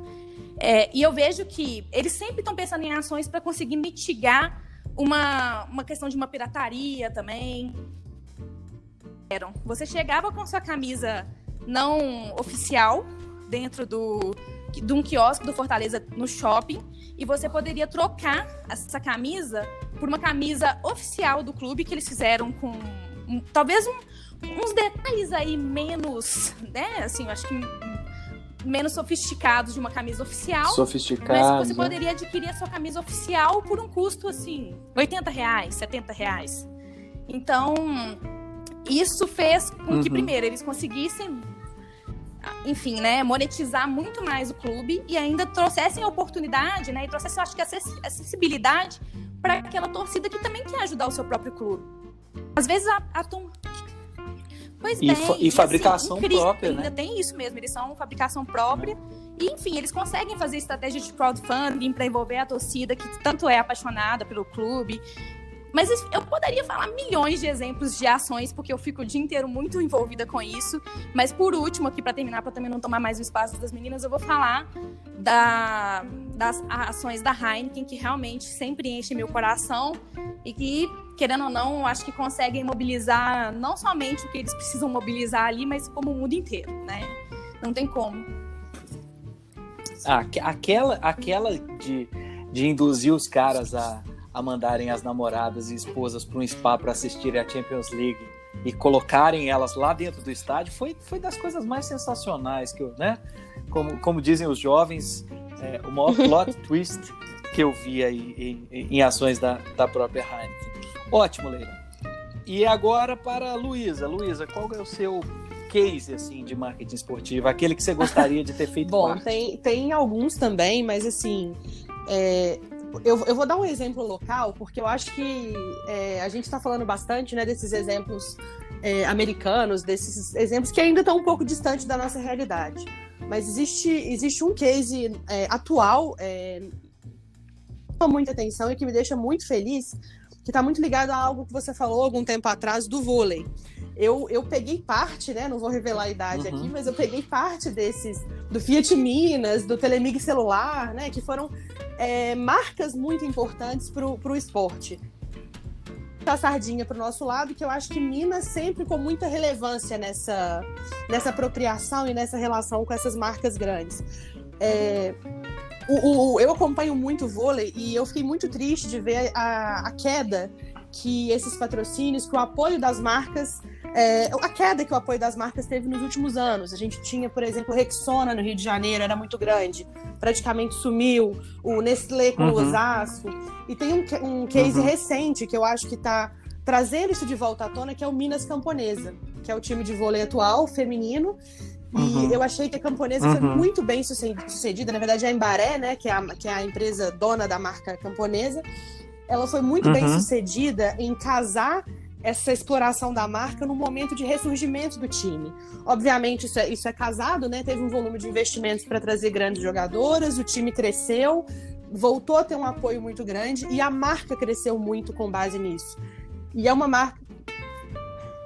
É, e eu vejo que eles sempre estão pensando em ações para conseguir mitigar uma, uma questão de uma pirataria também. Você chegava com sua camisa não oficial dentro do, de um quiosque do Fortaleza no shopping e você poderia trocar essa camisa por uma camisa oficial do clube que eles fizeram com um, talvez um, uns detalhes aí menos, né? Assim, eu acho que menos sofisticados de uma camisa oficial. Sofisticado. Mas você poderia adquirir a sua camisa oficial por um custo assim, 80 reais, 70 reais. Então, isso fez com que, uhum. primeiro, eles conseguissem enfim, né, monetizar muito mais o clube e ainda trouxessem oportunidade, né, e trouxessem, eu acho que, acessibilidade para aquela torcida que também quer ajudar o seu próprio clube. Às vezes a, a Pois e, bem, fa e assim, fabricação incrível, própria, ainda né? tem isso mesmo, eles são fabricação própria. E, enfim, eles conseguem fazer estratégia de crowdfunding para envolver a torcida que tanto é apaixonada pelo clube. Mas eu poderia falar milhões de exemplos de ações, porque eu fico o dia inteiro muito envolvida com isso. Mas por último, aqui para terminar, para também não tomar mais o espaço das meninas, eu vou falar da- das ações da Heineken, que realmente sempre enchem meu coração e que, querendo ou não, acho que conseguem mobilizar não somente o que eles precisam mobilizar ali, mas como o mundo inteiro, né? Não tem como. Ah, aque- aquela, aquela de, de induzir os caras a, a mandarem as namoradas e esposas para um spa para assistirem a Champions League e colocarem elas lá dentro do estádio foi, foi das coisas mais sensacionais que eu, né? Como, como dizem os jovens, é, o maior [laughs] plot twist que eu vi aí em, em ações da, da própria Heineken. Ótimo, Leila. E agora para a Luísa. Luísa, qual é o seu case assim de marketing esportivo? Aquele que você gostaria de ter [laughs] feito Bom, parte? tem, tem alguns também, mas assim, é, eu, eu vou dar um exemplo local, porque eu acho que é, a gente está falando bastante né, desses exemplos é, americanos, desses exemplos que ainda estão um pouco distantes da nossa realidade. Mas existe, existe um case é, atual é, muita atenção e que me deixa muito feliz, que está muito ligado a algo que você falou algum tempo atrás do vôlei. Eu, eu peguei parte, né? Não vou revelar a idade Uhum. aqui, mas eu peguei parte desses do Fiat Minas, do Telemig Celular, né? Que foram é, marcas muito importantes para o esporte. A sardinha para o nosso lado, que eu acho que Minas sempre com muita relevância nessa, nessa apropriação e nessa relação com essas marcas grandes. É, o, o- eu acompanho muito vôlei e eu fiquei muito triste de ver a, a queda que esses patrocínios, que o apoio das marcas, é, a queda que o apoio das marcas teve nos últimos anos. A gente tinha, por exemplo, Rexona no Rio de Janeiro, era muito grande, praticamente sumiu, o Nestlé com Uhum. o Osasco. E tem um, um case Uhum. recente que eu acho que está trazendo isso de volta à tona, que é o Minas Camponesa, que é o time de vôlei atual, feminino. E Uhum. eu achei que a Camponesa foi Uhum. muito bem suce- sucedida. Na verdade, a Embaré, né, que é a, que é a empresa dona da marca Camponesa, ela foi muito bem Uhum. sucedida em casar essa exploração da marca no momento de ressurgimento do time. Obviamente, isso é, isso é casado, né? Teve um volume de investimentos para trazer grandes jogadoras, o time cresceu, voltou a ter um apoio muito grande e a marca cresceu muito com base nisso. E é uma marca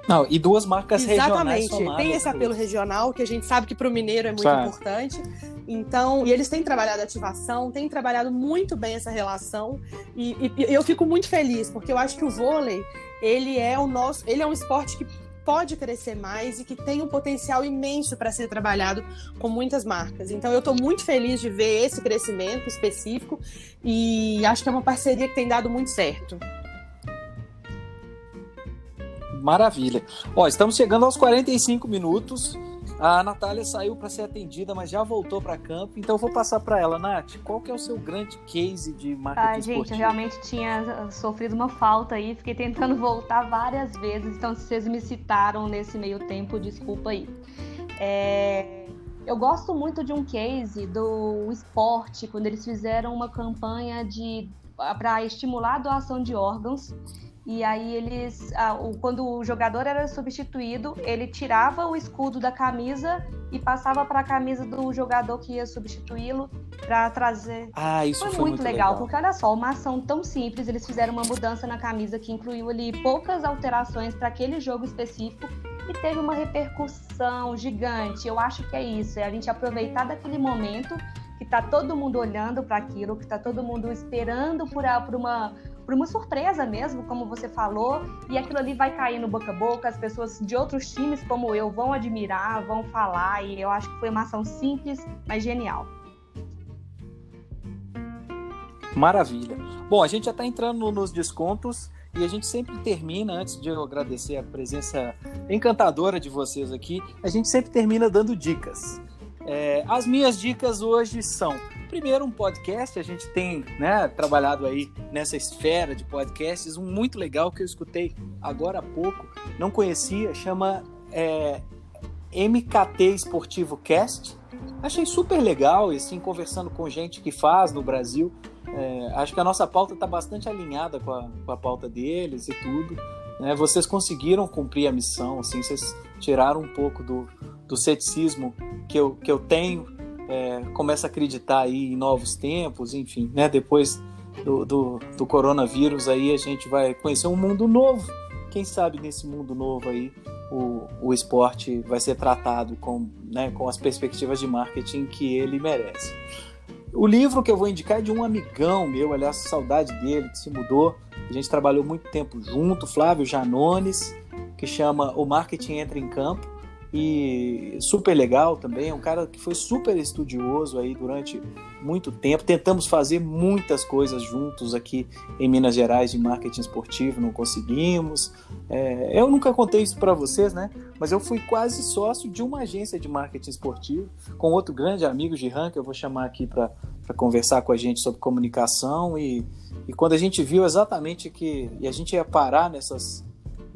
Não, e duas marcas regionais Exatamente. Tem esse apelo Luiz. regional que a gente sabe que para o mineiro é muito Sabe. importante. Então, e eles têm trabalhado ativação, têm trabalhado muito bem essa relação e, e- e eu fico muito feliz porque eu acho que o vôlei ele é o nosso, ele é um esporte que pode crescer mais e que tem um potencial imenso para ser trabalhado com muitas marcas. Então, eu estou muito feliz de ver esse crescimento específico e acho que é uma parceria que tem dado muito certo. Maravilha. Ó, estamos chegando aos 45 minutos. A Natália saiu para ser atendida, mas já voltou para campo. Então eu vou passar para ela, Nath. Qual que é o seu grande case de marketing Ah, gente, eu realmente tinha sofrido uma falta aí, fiquei tentando voltar várias vezes, então se vocês me citaram nesse meio tempo, desculpa aí. É, Eu gosto muito de um case do esporte, quando eles fizeram uma campanha de para estimular a doação de órgãos. E aí eles, quando o jogador era substituído, ele tirava o escudo da camisa e passava para a camisa do jogador que ia substituí-lo para trazer Ah, isso foi, foi, muito, legal, porque olha só, uma ação tão simples, eles fizeram uma mudança na camisa que incluiu ali poucas alterações para aquele jogo específico e teve uma repercussão gigante. Eu acho que é isso, é a gente aproveitar daquele momento que tá todo mundo olhando para aquilo, que tá todo mundo esperando por, a- por uma por uma surpresa mesmo, como você falou, e aquilo ali vai cair no boca a boca, as pessoas de outros times como eu vão admirar, vão falar, e eu acho que foi uma ação simples, mas genial. Maravilha. Bom, a gente já está entrando nos descontos e a gente sempre termina, antes de eu agradecer a presença encantadora de vocês aqui, a gente sempre termina dando dicas. É, as minhas dicas hoje são, primeiro, um podcast. A gente tem né, trabalhado aí nessa esfera de podcasts, um muito legal que eu escutei agora há pouco, não conhecia, chama é, MKT Esportivo Cast. Achei super legal, e assim, conversando com gente que faz no Brasil. É, acho que a nossa pauta está bastante alinhada com a, com a pauta deles e tudo. né? Vocês conseguiram cumprir a missão, assim, vocês tiraram um pouco do, do ceticismo que eu, que eu tenho. É, começo a acreditar aí em novos tempos, enfim, né? Depois do, do, do coronavírus aí a gente vai conhecer um mundo novo. Quem sabe nesse mundo novo aí o, o esporte vai ser tratado com, né, com as perspectivas de marketing que ele merece. O livro que eu vou indicar é de um amigão meu, aliás, saudade dele, que se mudou. A gente trabalhou muito tempo junto, Flávio Janones, que chama O Marketing Entra em Campo e super legal também. É um cara que foi super estudioso aí durante muito tempo. Tentamos fazer muitas coisas juntos aqui em Minas Gerais de marketing esportivo, não conseguimos. É, eu nunca contei isso para vocês, né? Mas eu fui quase sócio de uma agência de marketing esportivo com outro grande amigo, Giran, que eu vou chamar aqui para conversar com a gente sobre comunicação. E, e quando a gente viu exatamente que e a gente ia parar nessas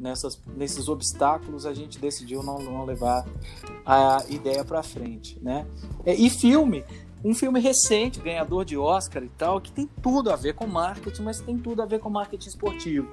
nessas, nesses obstáculos, a gente decidiu não, não levar a ideia para frente, né? É, e filme, um filme recente, ganhador de Oscar e tal, que tem tudo a ver com marketing, mas tem tudo a ver com marketing esportivo.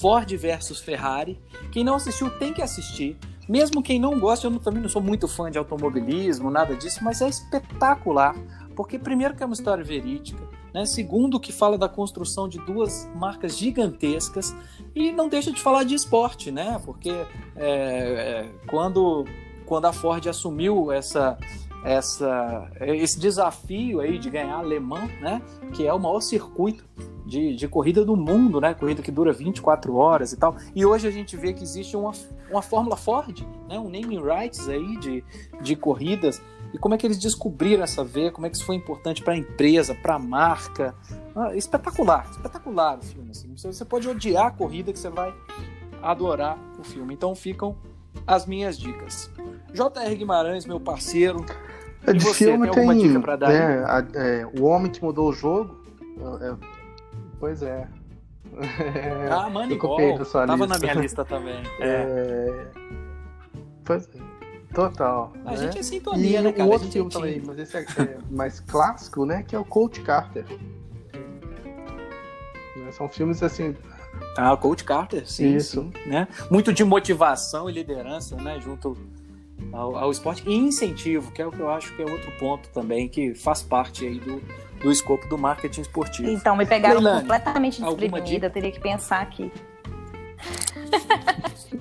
Ford versus Ferrari. Quem não assistiu tem que assistir. Mesmo quem não gosta, eu não, também não sou muito fã de automobilismo, nada disso, mas é espetacular. Porque, primeiro, que é uma história verídica, né? segundo, que fala da construção de duas marcas gigantescas, e não deixa de falar de esporte, né? porque é, é, quando, quando a Ford assumiu essa, essa, esse desafio aí de ganhar alemã, né? que é o maior circuito de, de, corrida do mundo, né? Corrida que dura 24 horas e tal. E hoje a gente vê que existe uma, uma Fórmula Ford, né? Um naming rights aí de, de corridas e como é que eles descobriram essa veia, como é que isso foi importante para a empresa, para a marca. Ah, espetacular, espetacular o filme. Assim. Você pode odiar a corrida que você vai adorar o filme. Então ficam as minhas dicas. J.R. Guimarães, meu parceiro. É, de você, filme tem, alguma dica para dar? Né, a, é, o Homem que Mudou o Jogo. É, é pois é. Ah, Moneyball. Tava na minha lista também. É. Pois é. Total. A né? gente é sintonia, e né, cara? O outro filme também, mas esse é, é mais clássico, né? Que é o Coach Carter. Né, são filmes assim. Ah, o Coach Carter, sim, Isso. Sim, né? Muito de motivação e liderança, né? Junto ao, ao, esporte e incentivo, que é o que eu acho que é outro ponto também que faz parte aí do, do escopo do marketing esportivo. Então, me pegaram Leilane, completamente desprevenida, teria que pensar aqui.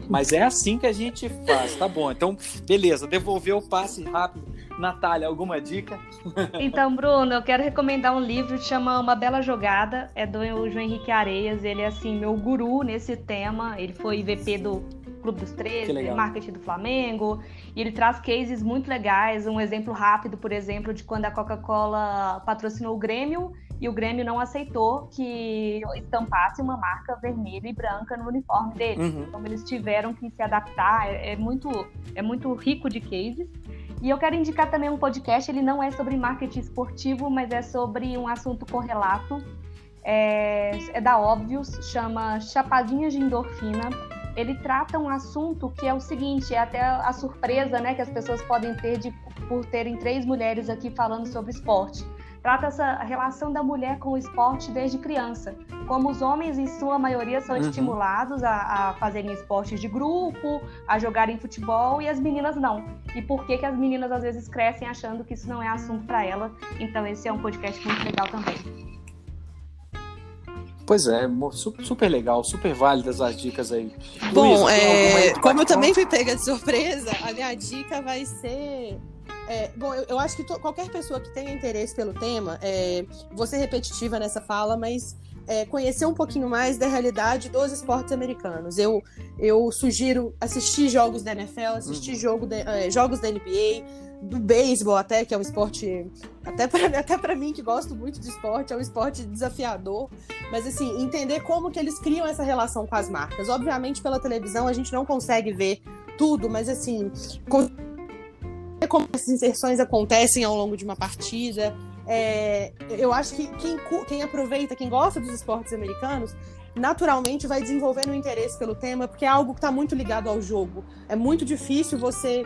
Mas é assim que a gente faz, tá bom. Então, beleza, devolveu o passe rápido. Natália, alguma dica? Então, Bruno, eu quero recomendar um livro que chama Uma Bela Jogada, é do João Henrique Areias. Ele é assim, meu guru nesse tema. Ele foi VP do Clube dos 13, marketing do Flamengo. E ele traz cases muito legais. Um exemplo rápido, por exemplo, de quando a Coca-Cola patrocinou o Grêmio e o Grêmio não aceitou que estampasse uma marca vermelha e branca no uniforme deles. Uhum. Então eles tiveram que se adaptar. É, é, muito, é muito rico de cases. E eu quero indicar também um podcast. Ele não é sobre marketing esportivo, mas é sobre um assunto correlato. É, é da Óbvios, chama Chapadinhas de Endorfina. Ele trata um assunto que é o seguinte, é até a surpresa né, que as pessoas podem ter de, por terem três mulheres aqui falando sobre esporte trata essa relação da mulher com o esporte desde criança. Como os homens, em sua maioria, são uhum. estimulados a, a, fazerem esportes de grupo, a jogarem futebol, e as meninas não. E por que, que as meninas às vezes crescem achando que isso não é assunto para ela? Então, esse é um podcast muito legal também. Pois é, super legal, super válidas as dicas aí. Bom, é, como eu também fui pega de surpresa, a minha dica vai ser é, bom, eu, eu, acho que qualquer pessoa que tenha interesse pelo tema, é, vou ser repetitiva nessa fala, mas é, conhecer um pouquinho mais da realidade dos esportes americanos. Eu, eu sugiro assistir jogos da NFL, assistir uhum. jogo de, é, jogos da NBA, do beisebol até, que é um esporte, até para [laughs] até pra mim que gosto muito de esporte, é um esporte desafiador, mas assim, entender como que eles criam essa relação com as marcas. Obviamente pela televisão a gente não consegue ver tudo, mas assim, com como essas inserções acontecem ao longo de uma partida. É, eu acho que quem, quem aproveita, quem gosta dos esportes americanos, naturalmente vai desenvolvendo um interesse pelo tema, porque é algo que está muito ligado ao jogo. É muito difícil você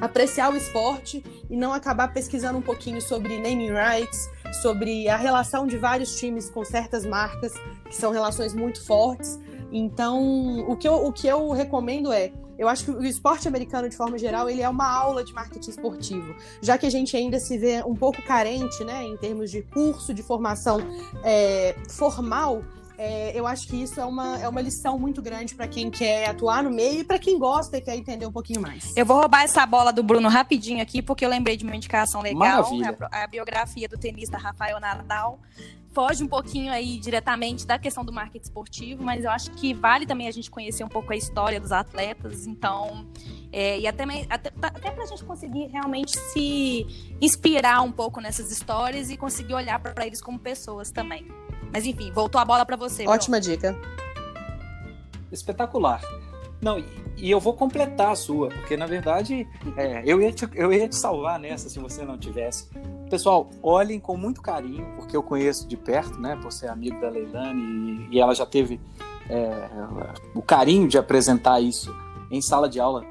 apreciar o esporte e não acabar pesquisando um pouquinho sobre naming rights, sobre a relação de vários times com certas marcas, que são relações muito fortes. Então, o que eu, o que eu recomendo é Eu acho que o esporte americano, de forma geral, ele é uma aula de marketing esportivo, já que a gente ainda se vê um pouco carente, né, em termos de curso de formação é, formal é, eu acho que isso é uma, é uma lição muito grande para quem quer atuar no meio e para quem gosta e quer entender um pouquinho mais. Eu vou roubar essa bola do Bruno rapidinho aqui, porque eu lembrei de uma indicação legal, a, a, biografia do tenista Rafael Nadal. Foge um pouquinho aí diretamente da questão do marketing esportivo, mas eu acho que vale também a gente conhecer um pouco a história dos atletas, então, é, e até, até, até para a gente conseguir realmente se inspirar um pouco nessas histórias e conseguir olhar para eles como pessoas também. Mas enfim, voltou a bola para você. Ótima dica. Espetacular. Não, e, eu vou completar a sua, porque na verdade é, eu, ia te, eu ia te salvar nessa se você não tivesse. Pessoal, olhem com muito carinho, porque eu conheço de perto, né, por ser amigo da Leilane, e, e ela já teve é, o carinho de apresentar isso em sala de aula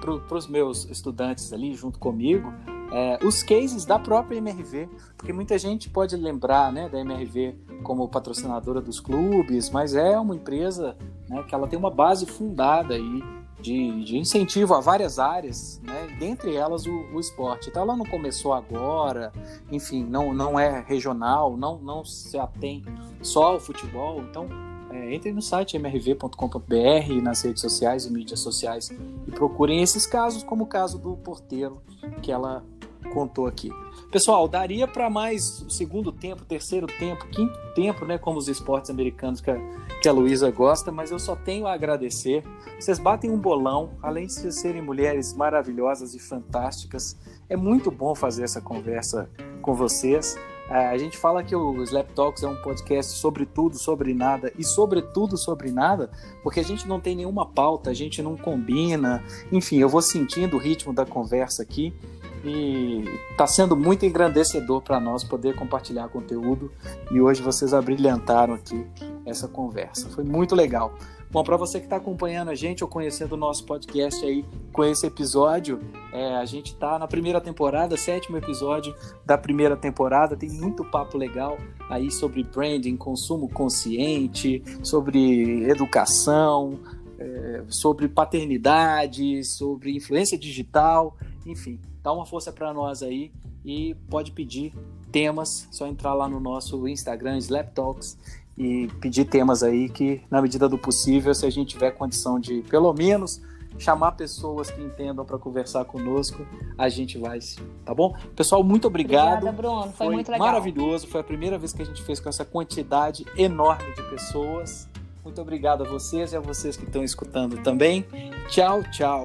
para os meus estudantes ali junto comigo é, os cases da própria MRV, porque muita gente pode lembrar né, da MRV como patrocinadora dos clubes, mas é uma empresa né, que ela tem uma base fundada aí de, de incentivo a várias áreas, né, dentre elas o, o, esporte. Então ela não começou agora, enfim, não, não é regional, não, não se atém só ao futebol, então é, entrem no site mrv.com.br, nas redes sociais e mídias sociais e procurem esses casos, como o caso do porteiro que ela contou aqui. Pessoal, daria para mais segundo tempo, terceiro tempo, quinto tempo, né, como os esportes americanos que a, que a Luísa gosta, mas eu só tenho a agradecer. Vocês batem um bolão, além de vocês serem mulheres maravilhosas e fantásticas. É muito bom fazer essa conversa com vocês. É, a gente fala que o Slap Talks é um podcast sobre tudo, sobre nada e sobretudo sobre nada, porque a gente não tem nenhuma pauta, a gente não combina. Enfim, eu vou sentindo o ritmo da conversa aqui e está sendo muito engrandecedor para nós poder compartilhar conteúdo e hoje vocês abrilhantaram aqui essa conversa. Foi muito legal. Bom, para você que está acompanhando a gente ou conhecendo o nosso podcast aí com esse episódio, é, a gente está na primeira temporada, sétimo episódio da primeira temporada. Tem muito papo legal aí sobre branding, consumo consciente, sobre educação, é, sobre paternidade, sobre influência digital, enfim dá uma força para nós aí e pode pedir temas, só entrar lá no nosso Instagram Slap Talks e pedir temas aí que na medida do possível, se a gente tiver condição de pelo menos chamar pessoas que entendam para conversar conosco, a gente vai, tá bom? Pessoal, muito obrigado. Obrigada, Bruno. Foi, foi muito legal. Maravilhoso. Foi a primeira vez que a gente fez com essa quantidade enorme de pessoas. Muito obrigado a vocês e a vocês que estão escutando também. Tchau, tchau.